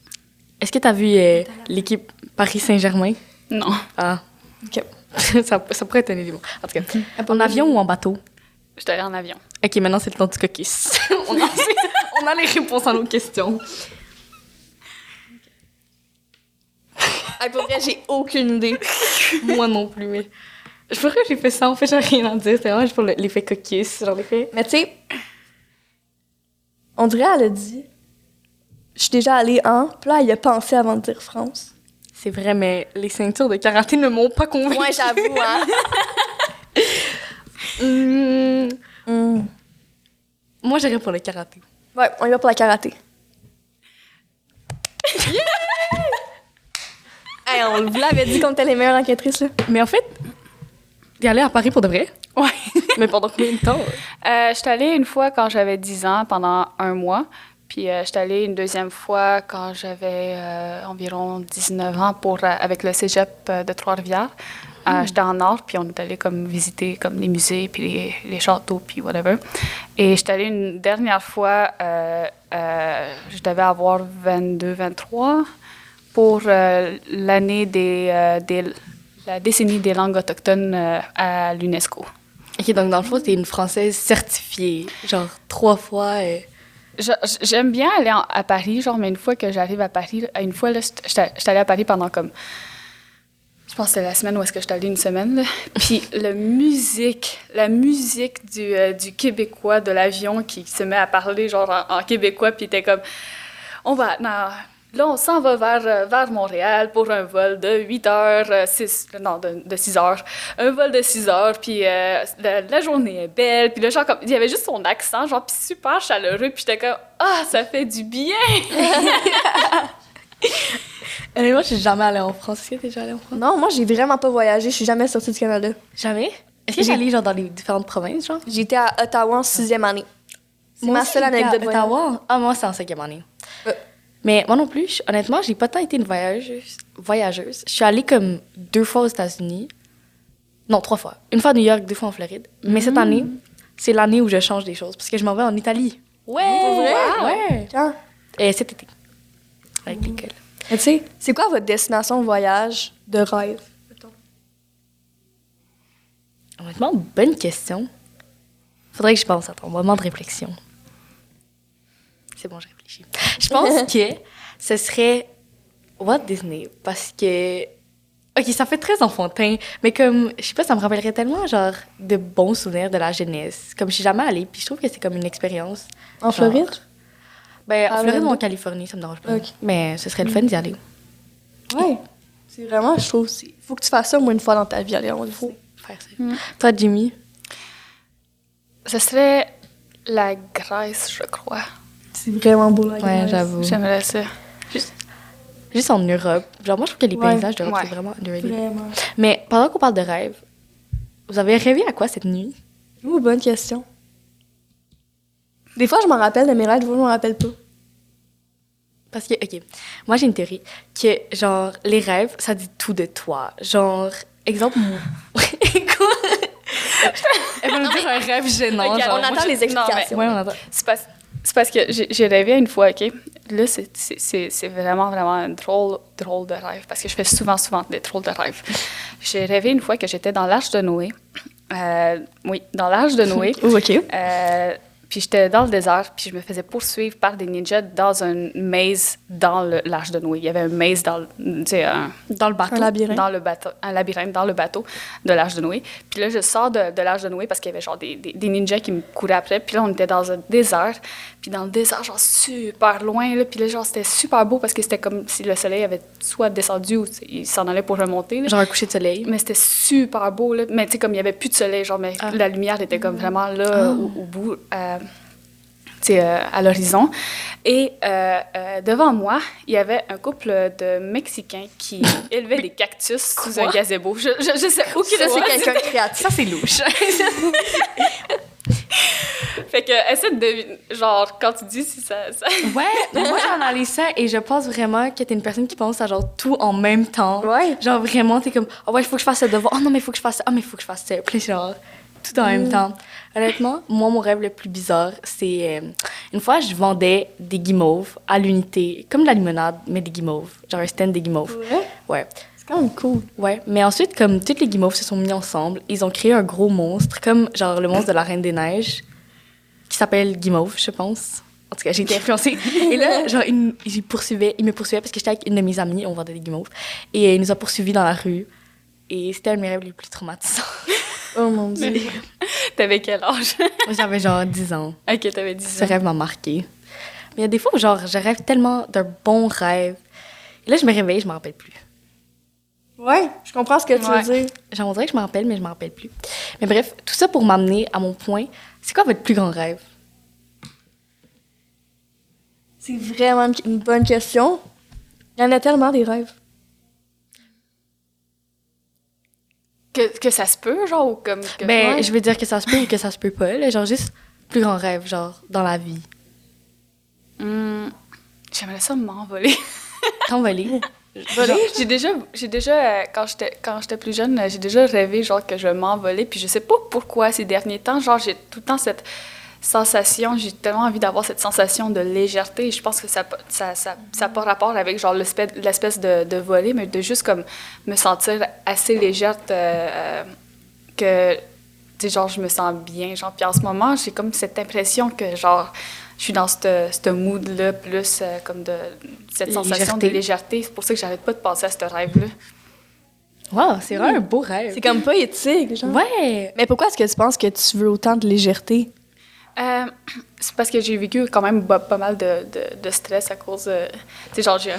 Est-ce que t'as vu euh, l'équipe Paris-Saint-Germain? Non. Ah. OK. ça, ça pourrait être un élément. En tout cas, en avion ou en bateau? J'étais allée en avion. OK, maintenant, c'est le temps du caucus. on, a, on a les réponses à nos questions. Hey, pour vrai, j'ai aucune idée. Moi non plus, mais... Je pourrais que j'ai fait ça, en fait, j'ai rien à dire. C'est vraiment juste pour le- l'effet caucus, genre l'effet... Mais, tu sais, on dirait, elle a dit, je suis déjà allée en. Puis là, elle a pensé avant de dire France. C'est vrai, mais les ceintures de karaté ne m'ont pas convaincue. Ouais, j'avoue, hein. Hmm, Hmm. Moi, j'irais pour le karaté. Ouais, on y va pour la karaté. Hey, on vous l'avait dit qu'on était les meilleures enquêtrices, là. Mais en fait, t'es allée à Paris pour de vrai? Ouais. mais pendant combien de temps? Euh, J'étais allée une fois quand j'avais 10 ans, pendant un mois. Puis euh, j'étais allée une deuxième fois quand j'avais euh, environ 19 ans pour, euh, avec le cégep euh, de Trois-Rivières. Euh, J'étais en Nord, puis on est allé comme visiter comme les musées, puis les, les châteaux, puis whatever. Et j'étais allée une dernière fois, je devais avoir 22, 23 pour euh, l'année des, euh, des, la décennie des langues autochtones euh, à l'UNESCO. Ok, donc dans le fond, t'es une Française certifiée, genre trois fois. Je- J'aime bien aller en- à Paris, genre, mais une fois que j'arrive à Paris, une fois, là, j'étais allée à Paris pendant comme. Je pense que c'était la semaine où est-ce que j'étais allée une semaine, là. Puis la musique, la musique du, euh, du Québécois de l'avion qui se met à parler, genre, en, en québécois, puis t'es comme. On va. Non, là, on s'en va vers, euh, vers Montréal pour un vol de 8 heures, euh, 6, non, de, de 6 heures. Un vol de 6 heures, puis euh, la, la journée est belle. Puis là, genre, comme, il y avait juste son accent, genre, puis super chaleureux. Puis j'étais comme, ah, ça fait du bien! Euh, moi, je suis jamais allée en France. Est-ce que t'es déjà allée en France? Non, moi, j'ai vraiment pas voyagé. Je suis jamais sortie du Canada. Jamais? Est-ce que allée genre dans les différentes provinces, genre? J'étais à Ottawa en sixième année. C'est ma seule à anecdote. Ottawa. Ah, moi, c'est en cinquième année. Mais moi non plus, je- honnêtement, j'ai pas tant été une voyageuse. voyageuse. Je suis allée comme deux fois aux États-Unis. Non, trois fois. Une fois à New York, deux fois en Floride. Mais cette année, c'est l'année où je change des choses parce que je m'en vais en Italie. Ouais! Vrai? Ouais! Quand? Cet été. Avec l'école. Mais tu sais, c'est quoi votre destination de voyage de rêve? Honnêtement, bonne question. Faudrait que je pense. Attends, moment de réflexion. C'est bon, j'ai réfléchi. Je pense que ce serait Walt Disney parce que. Ok, ça fait très enfantin, mais comme, je sais pas, ça me rappellerait tellement, genre, de bons souvenirs de la jeunesse. Comme, je suis jamais allée, puis je trouve que c'est comme une expérience. En Genre- Floride? Ben, en Ah, Floride ou en Californie, ça me dérange pas. Mais ce serait le fun d'y aller. Ouais. C'est vraiment, je trouve, il faut que tu fasses ça au moins une fois dans ta vie, aller en Faut Disney. faire ça. Toi, Jimmy? Ce serait la Grèce, je crois. C'est vraiment beau, la Ouais, Grèce. j'avoue. J'aimerais ça. Juste en Europe. Genre, moi, je trouve que les Ouais. paysages d'Europe, Ouais. c'est vraiment underrated. Vraiment. Mais pendant qu'on parle de rêve, vous avez rêvé à quoi cette nuit? Ouh, bonne question. Des fois, je m'en rappelle de mes rêves, des fois, je m'en rappelle pas. Parce que, OK, moi, j'ai une théorie que, genre, les rêves, ça dit tout de toi. Genre, exemple, moi. quoi? Elle va nous dire un rêve gênant. Genre, on attend les non, mais- explications. Ouais, on attend. C'est parce, c'est parce que j'ai rêvé une fois, OK? Là, c'est- vraiment, vraiment un drôle, drôle de rêve parce que je fais souvent, souvent des drôles de rêves. J'ai rêvé une fois que j'étais dans l'arche de Noé. Euh, oui, dans l'arche de Noé. Ouh, OK. Euh, puis j'étais dans le désert, puis je me faisais poursuivre par des ninjas dans un maze dans l'arche de Noé. Il y avait un maze dans, le- un, Dans le bateau. Un labyrinthe. dans le bateau, un labyrinthe dans le bateau de l'arche de Noé. Puis là, je sors de, de l'arche de Noé parce qu'il y avait genre des, des, des ninjas qui me couraient après. Puis là, on était dans un désert. Puis dans le désert, genre super loin. Là. Puis là, genre, c'était super beau parce que c'était comme si le soleil avait soit descendu ou il s'en allait pour remonter. là. Genre un coucher de soleil. Mais c'était super beau, là. Mais tu sais, comme il n'y avait plus de soleil, genre, mais Ah. la lumière était comme vraiment là, au, au bout, euh, tu sais, euh, à l'horizon. Et euh, devant moi, il y avait un couple de Mexicains qui élevaient des cactus sous un gazebo. Je, je, je sais où Ça, c'est quelqu'un de créatif. Ça, c'est louche. Fait que, essaie de deviner, genre, quand tu dis si ça... ça... ouais, moi, j'analyse ça et je pense vraiment que t'es une personne qui pense à genre tout en même temps. Ouais. Genre vraiment, t'es comme, oh ouais, il faut que je fasse ça devoir. Oh non, mais il faut que je fasse ça. Oh, mais il faut que je fasse ça. Puis genre, tout en même temps. Honnêtement, moi, mon rêve le plus bizarre, c'est. euh, une fois, je vendais des guimauves à l'unité, comme de la limonade, mais des guimauves. Genre un stand des guimauves. Ouais. Ouais. C'est quand même cool. Ouais. Mais ensuite, comme toutes les guimauves se sont mis ensemble, ils ont créé un gros monstre, comme genre le monstre de la Reine des Neiges, qui s'appelle Guimauve, je pense. En tout cas, j'ai été influencée. Et là, genre, il, il poursuivait, il me poursuivait parce que j'étais avec une de mes amies, on vendait des guimauves. Et il nous a poursuivis dans la rue. Et c'était un de mes rêves les plus traumatisants. Oh mon dieu. T'avais quel âge? J'avais genre 10 ans. ok, t'avais 10 Ce ans. rêve m'a marqué. Mais il y a des fois où, genre, je rêve tellement d'un bon rêve. Et là, je me réveille, je m'en rappelle plus. Ouais, je comprends ce que tu Ouais. veux dire. Genre, on dirait que je m'en rappelle, mais je m'en rappelle plus. Mais bref, tout ça pour m'amener à mon point. C'est quoi votre plus grand rêve? C'est vraiment une- bonne question. Il y en a tellement des rêves. Que, que ça se peut, genre, ou comme... Que... Ben, Ouais. je veux dire que ça se peut ou que ça se peut pas. Là. Genre, juste plus grand rêve, genre, dans la vie. Hmm. J'aimerais ça m'envoler. T'envoler? J'ai déjà, j'ai déjà euh, quand j'étais quand j'étais plus jeune, euh, j'ai déjà rêvé genre que je m'envolais, puis je sais pas pourquoi ces derniers temps, genre j'ai tout le temps cette sensation, j'ai tellement envie d'avoir cette sensation de légèreté. Je pense que ça ça ça ça pas rapport avec genre l'espèce l'espèce de, de voler, mais de juste comme me sentir assez légère euh, que tu sais genre je me sens bien, genre puis en ce moment, j'ai comme cette impression que genre je suis dans ce mood-là, plus euh, comme de cette sensation de légèreté. C'est pour ça que j'arrête pas de penser à ce rêve-là. Wow, c'est vraiment un beau rêve. C'est comme pas éthique, genre. Ouais. Mais pourquoi est-ce que tu penses que tu veux autant de légèreté? Euh, c'est parce que j'ai vécu quand même pas, mal de, de, stress à cause. de... tu sais, genre, j'ai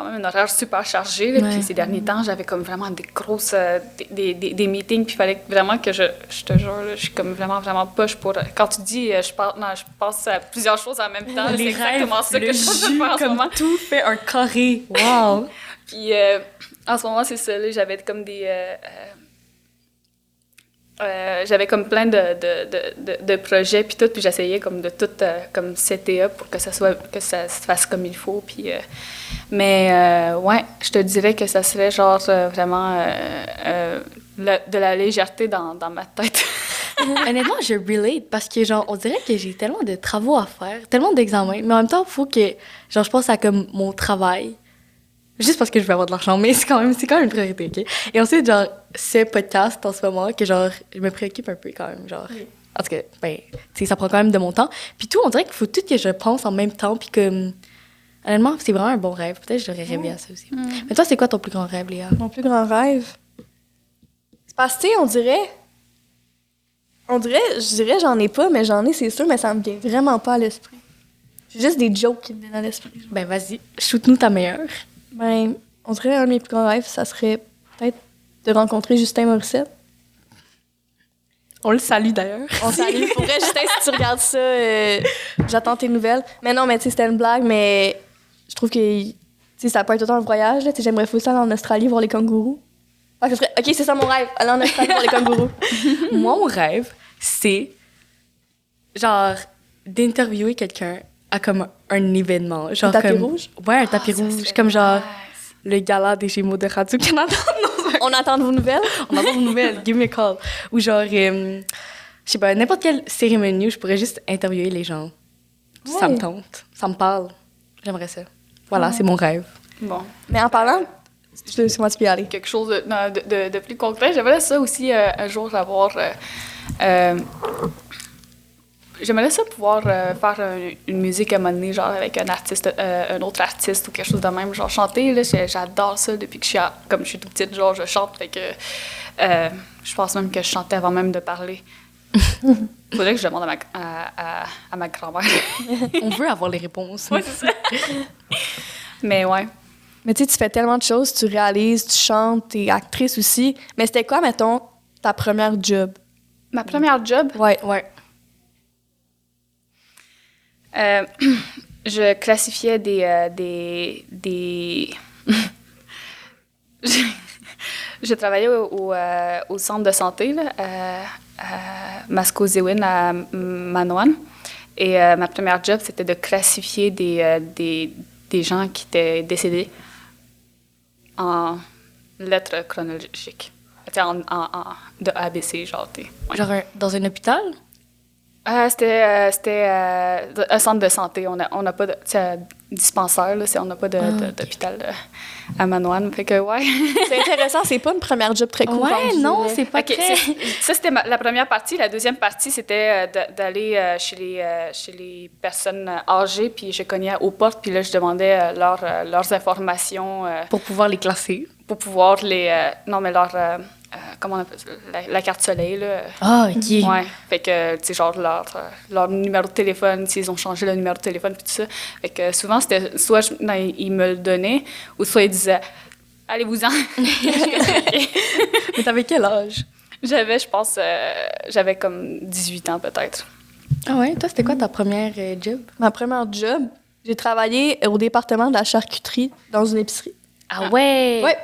quand même un horaire super chargé. Puis ces derniers temps, j'avais comme vraiment des grosses. Euh, des, des, des, meetings. Puis il fallait vraiment que je. Je te jure, je suis comme vraiment, vraiment poche pour. Quand tu dis, euh, je, non, je pense à plusieurs choses en même temps. C'est exactement ça que je suis en ce moment. Tout fait un carré. Wow! puis euh, en ce moment, c'est ça. J'avais comme des. Euh, j'avais comme plein de, de, de, projets puis tout puis j'essayais comme de tout euh, comme up pour que ça soit que ça se fasse comme il faut puis euh, mais ouais je te dirais que ça serait genre vraiment de la légèreté dans, dans ma tête. Honnêtement je relate parce que genre on dirait que j'ai tellement de travaux à faire tellement d'examens mais en même temps il faut que genre je pense à comme mon travail juste parce que je veux avoir de l'argent, mais c'est quand même, c'est quand même une priorité, OK? Et ensuite, genre, ce podcast en ce moment, que genre, je me préoccupe un peu quand même, genre. En tout cas, ben, tu sais, ça prend quand même de mon temps. Puis tout, on dirait qu'il faut tout que je pense en même temps, puis que. Honnêtement, c'est vraiment un bon rêve. Peut-être que j'aurais rêvé à ça aussi. Mm. Mais toi, c'est quoi ton plus grand rêve, Léa? Mon plus grand rêve? C'est parce que, on dirait. On dirait, je dirais, j'en ai pas, mais j'en ai, c'est sûr, mais ça me vient vraiment pas à l'esprit. C'est juste des jokes qui me viennent à l'esprit. Ben, vas-y, shoot-nous ta meilleure. Ben, on dirait un de mes plus grands rêves, ça serait peut-être de rencontrer Justin Morissette. On le salue d'ailleurs. On salue. Pour vrai, Justin, si tu regardes ça, euh, j'attends tes nouvelles. Mais non, mais tu sais, c'était une blague, mais je trouve que ça peut être autant un voyage. J'aimerais fou ça aller en Australie voir les kangourous. Ah, serait... Ok, c'est ça mon rêve, aller en Australie voir les kangourous. Moi, mon rêve, c'est genre d'interviewer quelqu'un à comme un événement. Genre un tapis comme, rouge? Ouais, un tapis ah, rouge. Comme genre le gala des Gémeaux de Radio-Canada. On attend de vos nouvelles? On attend de vos nouvelles. Give me a call. Ou genre, euh, je sais pas, n'importe quelle cérémonie où je pourrais juste interviewer les gens. Ça me tente. Ça me parle. J'aimerais ça. Voilà, c'est mon rêve. Bon. Mais en parlant, c'est moi qui y aller. Quelque chose de, de, de, plus concret. J'aimerais ça aussi euh, un jour avoir euh, euh J'aimerais ça pouvoir euh, faire une musique à un moment donné, genre avec un artiste, euh, un autre artiste ou quelque chose de même. Genre chanter, là, j'adore ça depuis que je suis, comme je suis toute petite, genre je chante. Fait que euh, je pense même que je chantais avant même de parler. Faudrait que je demande à ma, à, à, ma grand-mère. On veut avoir les réponses. Ça. Mais ouais. Mais tu sais, tu fais tellement de choses, tu réalises, tu chantes, tu es actrice aussi. Mais c'était quoi, mettons, ta première job? Ma première job? Ouais. Ouais. Euh, je classifiais des. Euh, des, des... je, travaillais au, euh, au, centre de santé là, à Masco-Zewin, à Manoan. Et ma première job, c'était de classifier des, des, des, gens qui étaient décédés en lettres chronologiques. En, en, en, de ABC, genre. Genre dans un hôpital? Euh, c'était euh, c'était euh, un centre de santé. On n'a on a pas de dispensaire, là, on n'a pas ah, d'hôpital à Manoine. Fait que, ouais. c'est intéressant, c'est pas une première job très courante. Ouais, non, c'est pas okay, très... Ça, c'était la première partie. La deuxième partie, c'était d'aller chez, les, chez les personnes âgées, puis je cognais aux portes, puis là, je demandais leur, leurs informations. pour pouvoir les classer. Pour pouvoir les... non, mais leur euh, comment on appelle ça, la, carte soleil, là. Ah, OK. Ouais. Fait que, tu sais, genre, leur, euh, leur, numéro de téléphone, s'ils ont changé le numéro de téléphone, puis tout ça. Fait que souvent, c'était soit ils me le donnaient, ou soit ils disaient Allez-vous-en. Mais t'avais quel âge? J'avais, je pense, euh, j'avais comme 18 ans peut-être. Ah ouais? Toi, c'était quoi ta première job? Ma première job, j'ai travaillé au département de la charcuterie dans une épicerie. Ah ouais? Ouais.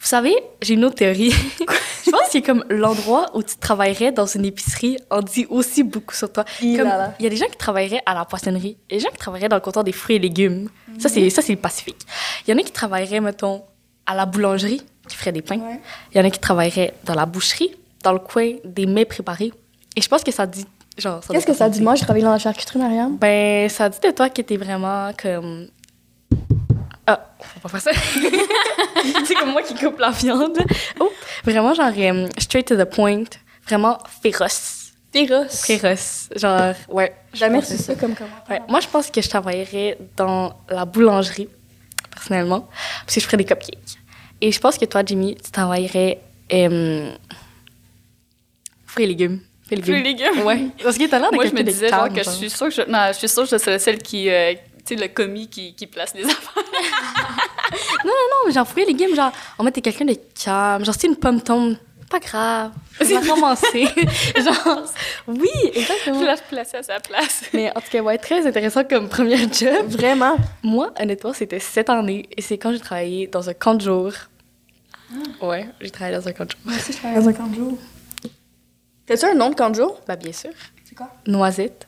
Vous savez, j'ai une autre théorie. Je pense que comme l'endroit où tu travaillerais dans une épicerie en dit aussi beaucoup sur toi. Il Comme, là là. il y a des gens qui travailleraient à la poissonnerie, a des gens qui travailleraient dans le comptoir des fruits et légumes. Ça, c'est ça c'est le Pacifique. Il y en a qui travailleraient, mettons, à la boulangerie, qui feraient des pains. Ouais. Il y en a qui travailleraient dans la boucherie, dans le coin des mets préparés. Et je pense que ça dit... Qu'est-ce que ça dit? Moi, je travaille dans la charcuterie, Marianne. Ben, ça dit de toi que t'es vraiment comme... Ah, faut pas faire ça. c'est comme moi qui coupe la viande. Oh, vraiment, genre, euh, straight to the point. Vraiment féroce. Féroce. Féroce. Genre, ouais. Jamais reçu ça comme. Ouais. Moi, je pense que je travaillerais dans la boulangerie, personnellement, parce que je ferais des cupcakes. Et je pense que toi, Jimmy, tu travaillerais... Euh, fruits et légumes. Fruits et Fruits et légumes. Ouais. Parce que t'as l'air de Moi, je me disais genre que je suis sûre que je, non, je suis sûre que je serais celle qui, euh, sais, le commis qui, qui place les affaires. Non, mais genre, fruits et légumes, genre, en fait, t'es quelqu'un de calme. Genre, si une pomme tombe, pas grave. Je vais ramasser. genre, oui, Je exactement. la placer à sa place. Mais en tout cas, ouais, très intéressant comme premier job. Vraiment. Moi, honnêtement, c'était cette année et c'est quand j'ai travaillé dans un camp de jour. Ouais, j'ai travaillé dans un camp de jour. Moi aussi, je travaille dans un camp de jour. T'as-tu un nom de camp de jour? Bah, bien sûr. C'est quoi? Noisette.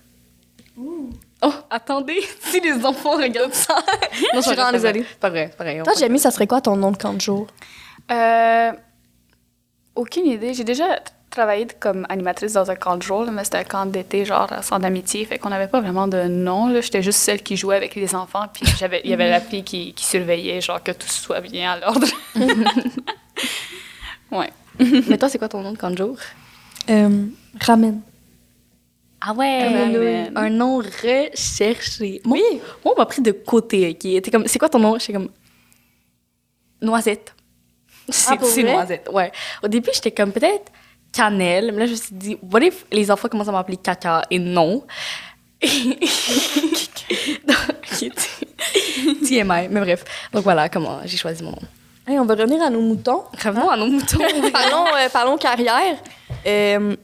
Oh, attendez, si les enfants regardent ça. Je suis vraiment désolée. Pas vrai, pas vrai. Toi, Jamie, ça serait quoi ton nom de camp de jour? Euh, aucune idée. J'ai déjà travaillé comme animatrice dans un camp de jour, là, mais c'était un camp d'été, genre centre d'amitié. Fait qu'on n'avait pas vraiment de nom. là. J'étais juste celle qui jouait avec les enfants. Puis j'avais, il y avait la fille qui, qui surveillait, genre que tout soit bien à l'ordre. ouais. Mais toi, c'est quoi ton nom de camp de jour? Euh, ramen. Ah ouais, un nom recherché. oui. Moi, on m'a pris de côté, ok? T'es comme, c'est quoi ton nom? J'étais comme, Noisette. C'est pour c'est vrai? Noisette, ouais. Au début, j'étais comme, peut-être Cannelle, mais là, je me suis dit, what if les enfants commencent à m'appeler Caca et non? TMI, mais bref. Donc voilà comment j'ai choisi mon nom. Hey, on va revenir à nos moutons. Revenons à nos moutons. parlons, euh, parlons carrière. Euh,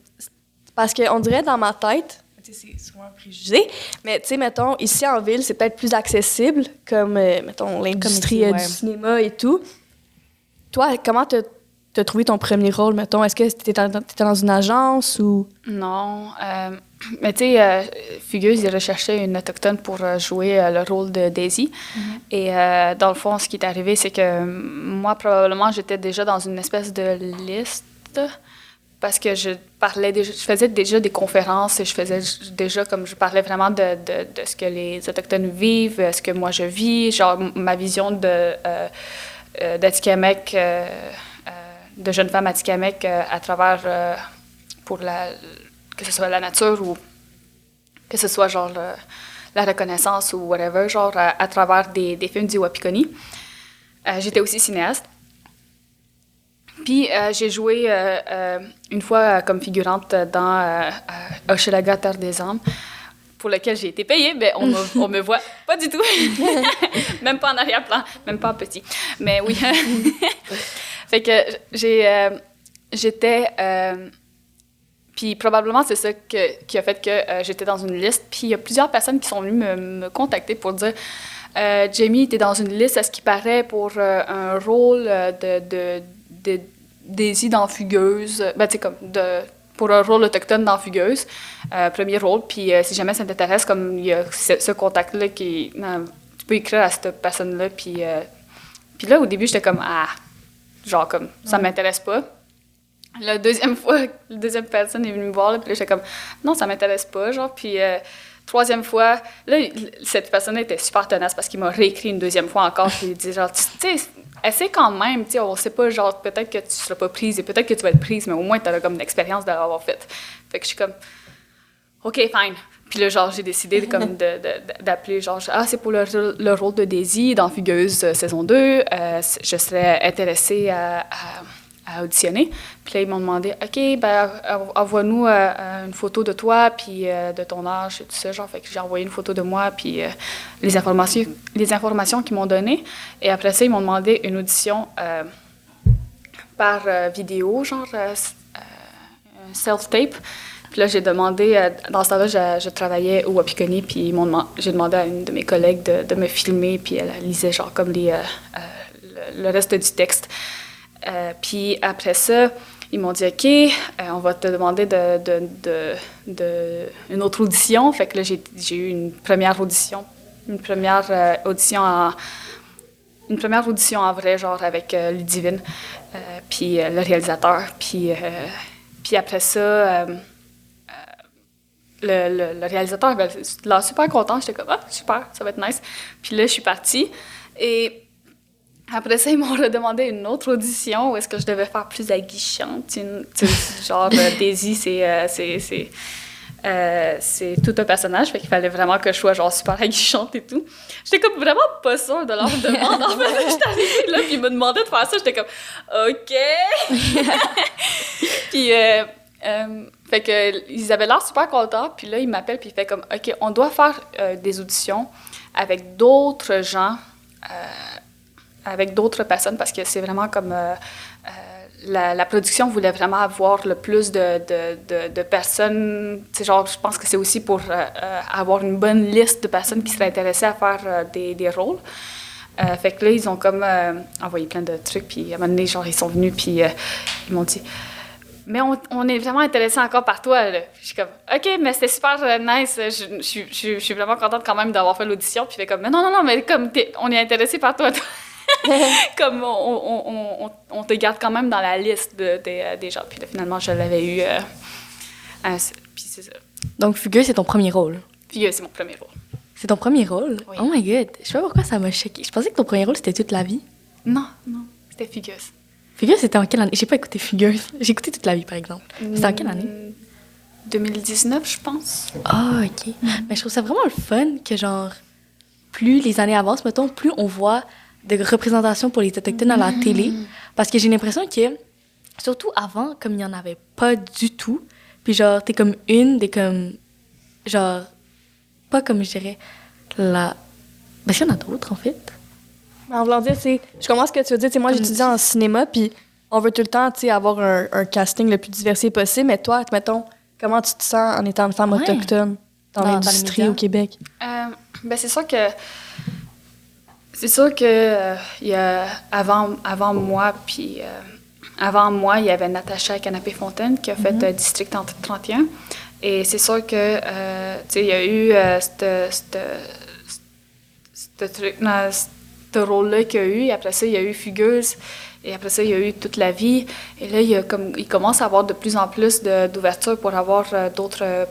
parce qu'on dirait dans ma tête, tu c'est souvent un préjugé, mais tu sais, mettons, ici en ville, c'est peut-être plus accessible, comme, euh, mettons, l'industrie euh, ouais. du cinéma et tout. Toi, comment t'as as trouvé ton premier rôle, mettons? Est-ce que t'étais dans, t'étais dans une agence ou... Non. euh, mais tu sais, euh, Fugueuse, il recherchait une autochtone pour jouer euh, le rôle de Daisy. Et euh, dans le fond, ce qui est arrivé, c'est que moi, probablement, j'étais déjà dans une espèce de liste parce que je parlais je faisais déjà des conférences et je faisais déjà comme je parlais vraiment de, ce que les autochtones vivent, euh, ce que moi je vis, genre ma vision de euh, euh, de jeune femme Atikamekw euh, à travers pour que ce soit la nature ou que ce soit genre la reconnaissance ou whatever, genre à, travers des, des films du Wapikoni. J'étais aussi cinéaste. Puis euh, j'ai joué euh, euh, une fois comme figurante dans Hochelaga, Terre des Hommes, pour lequel j'ai été payée, mais on me, on me voit pas du tout. même pas en arrière-plan, même pas en petit. Mais oui. fait que j'ai, j'étais... puis probablement, c'est ça que- qui a fait que euh, j'étais dans une liste. Puis il y a plusieurs personnes qui sont venues me, me contacter pour dire euh, Jamie, tu es dans une liste, à ce qui paraît, pour euh, un rôle de, de, de Daisy dans Fugueuse. Ben, tu comme de, pour un rôle autochtone dans Fugueuse. Euh, premier rôle. Puis euh, si jamais ça t'intéresse, comme il y a ce, ce contact-là, qui, non, tu peux écrire à cette personne-là. Puis, euh, puis là, au début, j'étais comme Ah, genre, comme ça m'intéresse pas. La deuxième fois, la deuxième personne est venue me voir, là, puis là, j'étais comme, non, ça m'intéresse pas, genre. Puis, euh, troisième fois, là, cette personne était super tenace parce qu'il m'a réécrit une deuxième fois encore, puis il dit, genre, tu sais, essaie quand même, tu sais, on sait pas, genre, peut-être que tu seras pas prise et peut-être que tu vas être prise, mais au moins, tu auras comme l'expérience de l'avoir fait. Fait que je suis comme, OK, fine. Puis là, genre, j'ai décidé de, comme d'appeler, genre, ah, c'est pour le, le rôle de Daisy dans Fugueuse euh, saison 2. Euh, je serais intéressée à- à auditionner. Puis là, ils m'ont demandé, OK, ben, env- envoie-nous euh, euh, une photo de toi, puis euh, de ton âge et tout ça. Genre, fait que j'ai envoyé une photo de moi, puis les informations, les informations qu'ils m'ont données. Et après ça, ils m'ont demandé une audition par vidéo, genre, self-tape. Puis là, j'ai demandé, dans ce temps-là, je, travaillais au Wapikoni, puis j'ai demandé à une de mes collègues de, me filmer, puis elle lisait genre comme les, le, le reste du texte. Euh, puis après ça, ils m'ont dit, OK, euh, on va te demander de, de, de, une autre audition. Fait que là, j'ai eu une première audition. Une première euh, audition en... Une première audition en vrai, genre avec euh, Ludivine, puis le réalisateur. Puis, puis après ça, le, le- réalisateur avait l'air super content. J'étais comme, ah, super, ça va être nice. Puis là, je suis partie. Et après ça, ils m'ont redemandé une autre audition où est-ce que je devais faire plus aguichante. Une, tu sais, genre, euh, Daisy, c'est. euh, c'est- euh, c'est tout un personnage, fait qu'il fallait vraiment que je sois genre super aguichante et tout. J'étais comme vraiment pas sûre de leur demande. En fait, j'étais arrivée là, puis ils me demandaient de faire ça, j'étais comme OK. puis euh, euh, fait que ils avaient l'air super contents, puis là ils m'appellent puis ils fait comme OK, on doit faire des auditions avec d'autres gens avec d'autres personnes parce que c'est vraiment comme euh, euh, la, production voulait vraiment avoir le plus de, de, de, de personnes. Genre, je pense que c'est aussi pour euh, avoir une bonne liste de personnes qui seraient intéressées à faire des, des rôles. Fait que là, ils ont comme envoyé plein de trucs, puis à un moment donné, genre, ils sont venus, puis ils m'ont dit mais on, on est vraiment intéressé encore par toi. Là. Je suis comme, OK, mais c'était super nice. Je, suis- vraiment contente quand même d'avoir fait l'audition. Puis il fait comme, mais non, non, non, mais comme on est intéressé par toi. toi. comme on, on, on, on, on te garde quand même dans la liste de- des, des gens. Puis là, finalement, je l'avais eu. euh, à- puis c'est ça. Donc, Fugueux, c'est ton premier rôle? Euh, c'est mon premier rôle. C'est ton premier rôle? Oui. Oh my god. Je sais pas pourquoi ça m'a choqué. Je pensais que ton premier rôle, c'était toute la vie. Non, non, c'était Figueuse. Fugueux, c'était en quelle année? J'ai pas écouté Fugueux. J'ai écouté toute la vie, par exemple. C'était en quelle année? Hmm, 2019, je pense. Ah, ok. Mais je trouve ça vraiment le fun que, genre, plus les années avancent, mettons, plus on voit de représentations pour les Autochtones à la télé. Parce que j'ai l'impression que, surtout avant, comme il n'y en avait pas du tout, puis genre, t'es comme une des comme. Genre, pas comme je dirais, la. Ben, il y en a d'autres, en fait. Mais en voulant dire, c'est, je comprends ce que tu veux dire. Tu sais, moi, j'étudie en cinéma, puis on veut tout le temps tu sais, avoir un, un casting le plus diversifié possible. Mais toi, mettons, comment tu te sens en étant une femme Ouais. autochtone dans, l'industrie au Québec? Euh, ben c'est sûr que c'est sûr que euh, y a avant avant moi puis euh, avant moi il y avait Natacha Canapé Fontaine qui a fait euh, District 31 et c'est sûr que il y a eu ce rôle-là qu'il y a eu. Et après ça, il y a eu Fugueuse. Et après ça, il y a eu Toute la vie. Et là, il, y a comme, il commence à avoir de plus en plus d'ouverture pour avoir d'autres...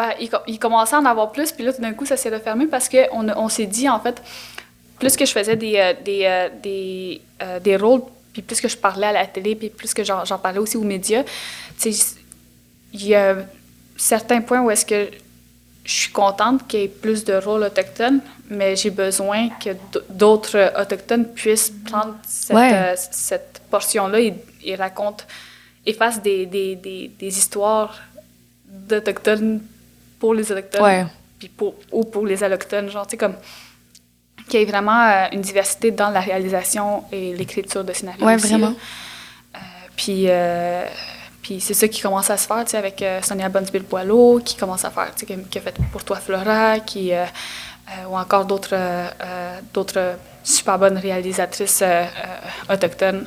ben, il, co- il commençait à en avoir plus. Puis là, tout d'un coup, ça s'est refermé parce qu'on on s'est dit, en fait, plus que je faisais des, euh, des, euh, des, euh, des rôles, puis plus que je parlais à la télé, puis plus que j'en parlais aussi aux médias, tu sais, il y a certains points où est-ce que je suis contente qu'il y ait plus de rôles autochtones, mais j'ai besoin que d'autres autochtones puissent prendre cette, Ouais. euh, cette portion-là et, et racontent, et fassent des, des, des, des histoires d'autochtones pour les autochtones, Ouais. puis pour, ou pour les allochtones, genre, tu sais, comme qu'il y ait vraiment euh, une diversité dans la réalisation et l'écriture de scénarios. Ouais, aussi, vraiment. Euh, puis, euh, puis c'est ça qui commence à se faire, tu sais, avec Sonia Bonnebill-Boileau, qui commence à faire, tu sais, qui, a fait Pour toi, Flora, qui, ou encore d'autres d'autres super bonnes réalisatrices autochtones.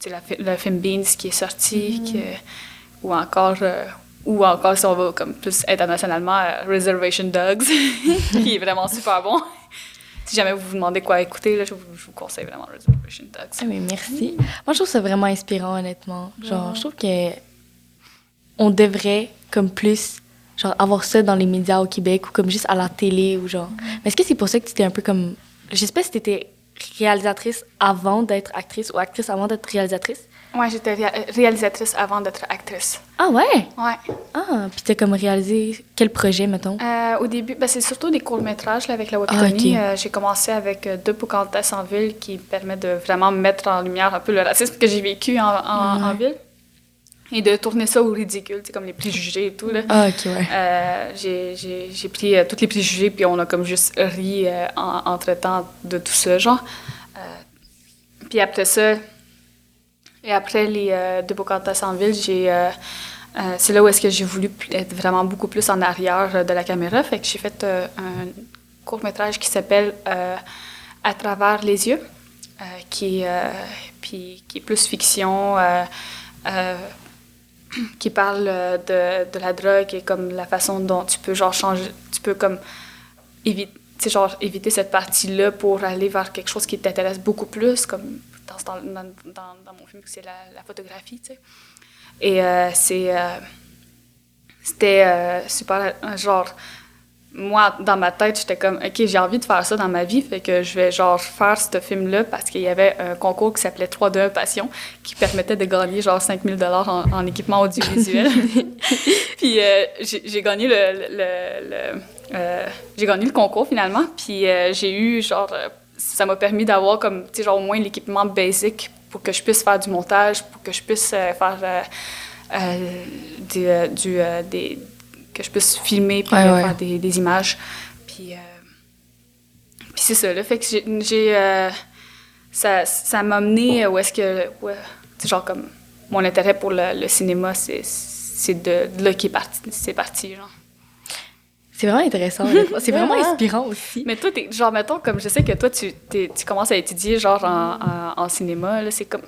Tu sais, le film Beans qui est sorti, que- ou encore... ou encore, si on va comme plus internationalement, euh, Reservation Dogs, qui est vraiment super bon. Si jamais vous vous demandez quoi écouter, là, je, vous, je vous conseille vraiment Reservation Dogs. Ah, mais merci. Moi, je trouve ça vraiment inspirant, honnêtement. Genre, je trouve que on devrait, comme plus, genre, avoir ça dans les médias au Québec ou comme juste à la télé ou genre. Mais est-ce que c'est pour ça que tu étais un peu comme. Je sais pas si tu étais réalisatrice avant d'être actrice ou actrice avant d'être réalisatrice? Ouais, j'étais réa- réalisatrice avant d'être actrice. Ah ouais? Ouais. Ah, puis t'as comme réalisé quel projet, mettons? Euh, au début, ben, c'est surtout des courts-métrages avec la Webtonie. Ah, ok. Euh, j'ai commencé avec euh, Deux Pocahontas en ville qui permet de vraiment mettre en lumière un peu le racisme que j'ai vécu en, en, en ville et de tourner ça au ridicule, comme les préjugés et tout. Là. Ah, ok, ouais. Euh, j'ai- j'ai j'ai pris euh, tous les préjugés, puis on a comme juste ri euh, en, en traitant de tout ça, genre. Euh, puis après ça, et après les deux Pocahontas en ville, j'ai... c'est là où est-ce que j'ai voulu être vraiment beaucoup plus en arrière de la caméra. Fait que j'ai fait un court-métrage qui s'appelle À travers les yeux. qui, est, puis, qui est plus fiction, euh, qui parle euh, de, de la drogue et comme la façon dont tu peux genre changer, tu peux comme éviter, genre éviter cette partie-là pour aller vers quelque chose qui t'intéresse beaucoup plus, comme dans, dans, dans, dans, mon film, c'est la, photographie, tu sais. Et euh, c'est, euh, c'était super, genre, moi, dans ma tête, j'étais comme, OK, j'ai envie de faire ça dans ma vie, fait que je vais, genre, faire ce film-là parce qu'il y avait un concours qui s'appelait 3 2 Passion qui permettait de gagner, genre, 5000 dollars en, en équipement audiovisuel. puis euh, j'ai gagné le... le- le- le, euh, j'ai gagné le concours, finalement, puis euh, j'ai eu, genre, ça m'a permis d'avoir, comme, tu sais, genre, au moins l'équipement basic pour que je puisse faire du montage, pour que je puisse faire du, des, que je puisse filmer puis Ouais, euh, ouais. faire des, des images. Puis, euh, puis c'est ça, là. Fait que j'ai. euh, ça ça m'a amené où est-ce que. Ouais, sais, genre, comme. Mon intérêt pour le, le cinéma, c'est c'est de, de là qui est parti. C'est parti, genre. C'est vraiment intéressant. C'est vraiment inspirant aussi. Mais toi, t'es, genre, mettons, comme je sais que toi, tu, tu commences à étudier, genre, en, en, en cinéma, là, c'est comme...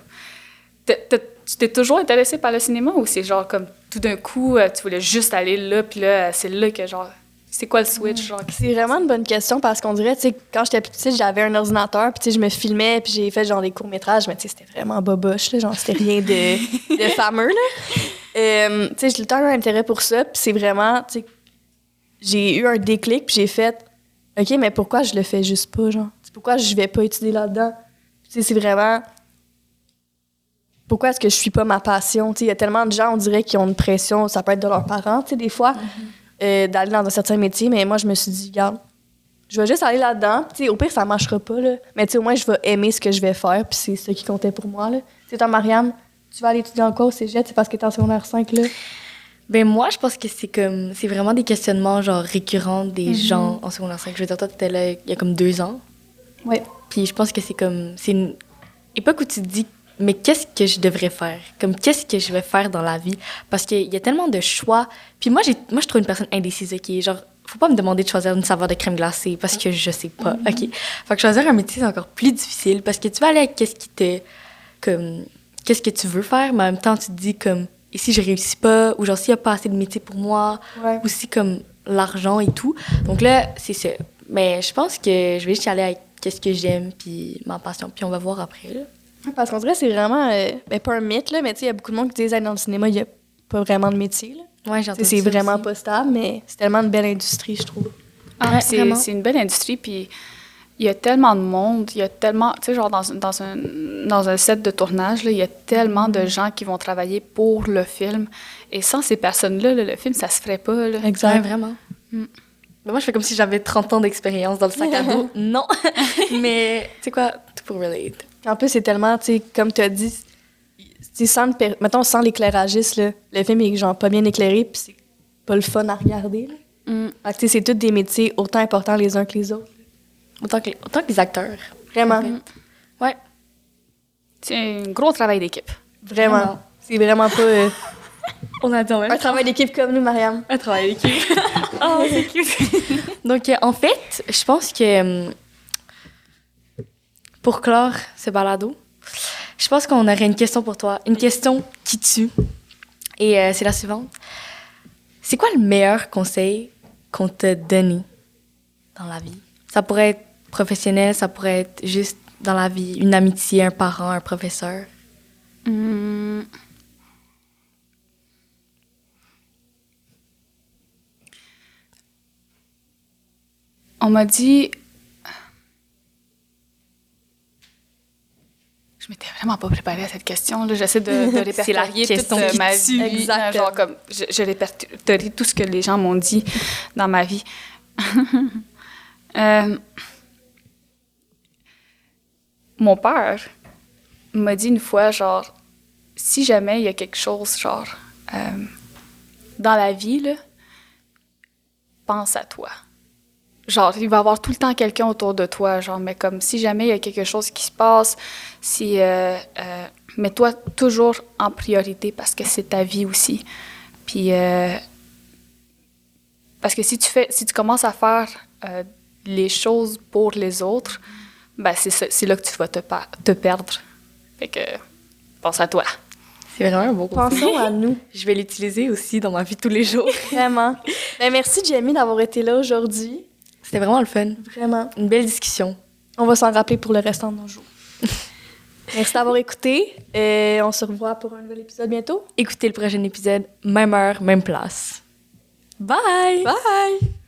t'es- t'es- tu t'es toujours intéressé par le cinéma ou c'est genre comme tout d'un coup, euh, tu voulais juste aller là, puis là, c'est là que genre... C'est quoi le switch, genre? C'est vraiment une bonne question parce qu'on dirait, tu sais, quand j'étais plus petite, j'avais un ordinateur, puis tu sais, je me filmais, puis j'ai fait genre des courts-métrages, mais tu sais, c'était vraiment boboche, là, genre, c'était rien de, de fameux, là. Euh, tu sais, j'ai tout le temps eu un intérêt pour ça, puis c'est vraiment, tu sais, j'ai eu un déclic, puis j'ai fait, OK, mais pourquoi je le fais juste pas, genre? Tu sais, Pourquoi je vais pas étudier là-dedans? Tu sais, c'est vraiment... Pourquoi est-ce que je suis pas ma passion? Tu il y a tellement de gens, on dirait, qui ont une pression, ça peut être de leurs parents, tu des fois, euh, d'aller dans un certain métier, mais moi, je me suis dit, regarde, je vais juste aller là-dedans. Tu au pire, ça marchera pas, là. Mais tu au moins, je vais aimer ce que je vais faire, puis c'est ce qui comptait pour moi. Tu sais, Mariam, tu vas aller étudier en quoi au cégep? C'est parce que t'es en secondaire 5, là? Ben moi, je pense que c'est comme c'est vraiment des questionnements genre récurrents des Mhm. gens en secondaire 5. Je veux dire, toi, t'étais là il y a comme deux ans. Ouais. Puis je pense que c'est comme c'est une époque où tu te dis mais qu'est-ce que je devrais faire? Comme qu'est-ce que je vais faire dans la vie? Parce qu'il y a tellement de choix. Puis moi, moi je trouve une personne indécise. Ok, genre faut pas me demander de choisir une saveur de crème glacée parce que je sais pas. Ok? Fait que choisir un métier c'est encore plus difficile parce que tu vas aller avec qu'est-ce qui te comme qu'est-ce que tu veux faire, mais en même temps tu te dis comme et si je réussis pas? Ou genre s'il y a pas assez de métier pour moi? Ouais. aussi comme l'argent et tout. Donc là, c'est ça. Mais je pense que je vais juste y aller avec qu'est-ce que j'aime puis ma passion puis on va voir après là. Parce qu'on dirait que c'est vraiment, euh, ben, pas un mythe, là, mais tu sais, il y a beaucoup de monde qui disent, Hey, dans le cinéma, il y a pas vraiment de métier, là. Ouais, C'est vraiment aussi. pas stable, mais c'est tellement une belle industrie, je trouve. Ah, Ouais, c'est, vraiment. c'est une belle industrie, puis il y a tellement de monde, il y a tellement, tu sais, genre dans, dans, un, dans un set de tournage, là, il y a tellement de gens qui vont travailler pour le film. Et sans ces personnes-là, là, le film, ça se ferait pas. Là. Ouais, vraiment. Mm. Mais moi, je fais comme si j'avais 30 ans d'expérience dans le sac à dos. non. Mais, tu sais quoi, tout pour relate. En plus, c'est tellement, tu sais, comme tu as dit, sans, le mettons, sans l'éclairagiste, là, le film est genre pas bien éclairé, puis c'est pas le fun à regarder. Là. Mm. Fait que, tu sais, c'est tous des métiers autant importants les uns que les autres. Autant que, les- autant que les acteurs. Vraiment. Ouais. C'est un gros travail d'équipe. Vraiment. Vraiment. C'est vraiment pas euh, On attend même. un travail d'équipe comme nous, Mariam. Un travail d'équipe. oh, c'est cute. Donc, euh, en fait, je pense que euh, pour clore ce balado, je pense qu'on aurait une question pour toi. Une question qui tue. Et euh, c'est la suivante. C'est quoi le meilleur conseil qu'on t'a donné dans la vie? Ça pourrait être professionnel, ça pourrait être juste dans la vie, une amitié, un parent, un professeur. Mm. On m'a dit. M'étais vraiment pas préparée à cette question. J'essaie de, de répertorier toute euh, ma vie. Exactement. Genre comme, je, je répertorie tout ce que les gens m'ont dit dans ma vie. Euh, mon père m'a dit une fois, genre, si jamais il y a quelque chose, genre, euh, dans la vie, là, pense à toi. Genre, il va y avoir tout le temps quelqu'un autour de toi, genre, mais comme si jamais il y a quelque chose qui se passe, si, euh, euh, mets-toi toujours en priorité parce que c'est ta vie aussi. Puis, euh, parce que si tu fais, si tu commences à faire euh, les choses pour les autres, ben c'est ça- c'est là que tu vas te, perdre. Fait que, pense à toi. C'est vraiment un beau conseil. Pensons à nous, Je vais l'utiliser aussi dans ma vie de tous les jours. vraiment. Ben, merci, Jamie, d'avoir été là aujourd'hui. C'était vraiment le fun. Vraiment. Une belle discussion. On va s'en rappeler pour le restant de nos jours. merci d'avoir écouté. Et on se revoit pour un nouvel épisode bientôt. Écoutez le prochain épisode, même heure, même place. Bye! Bye!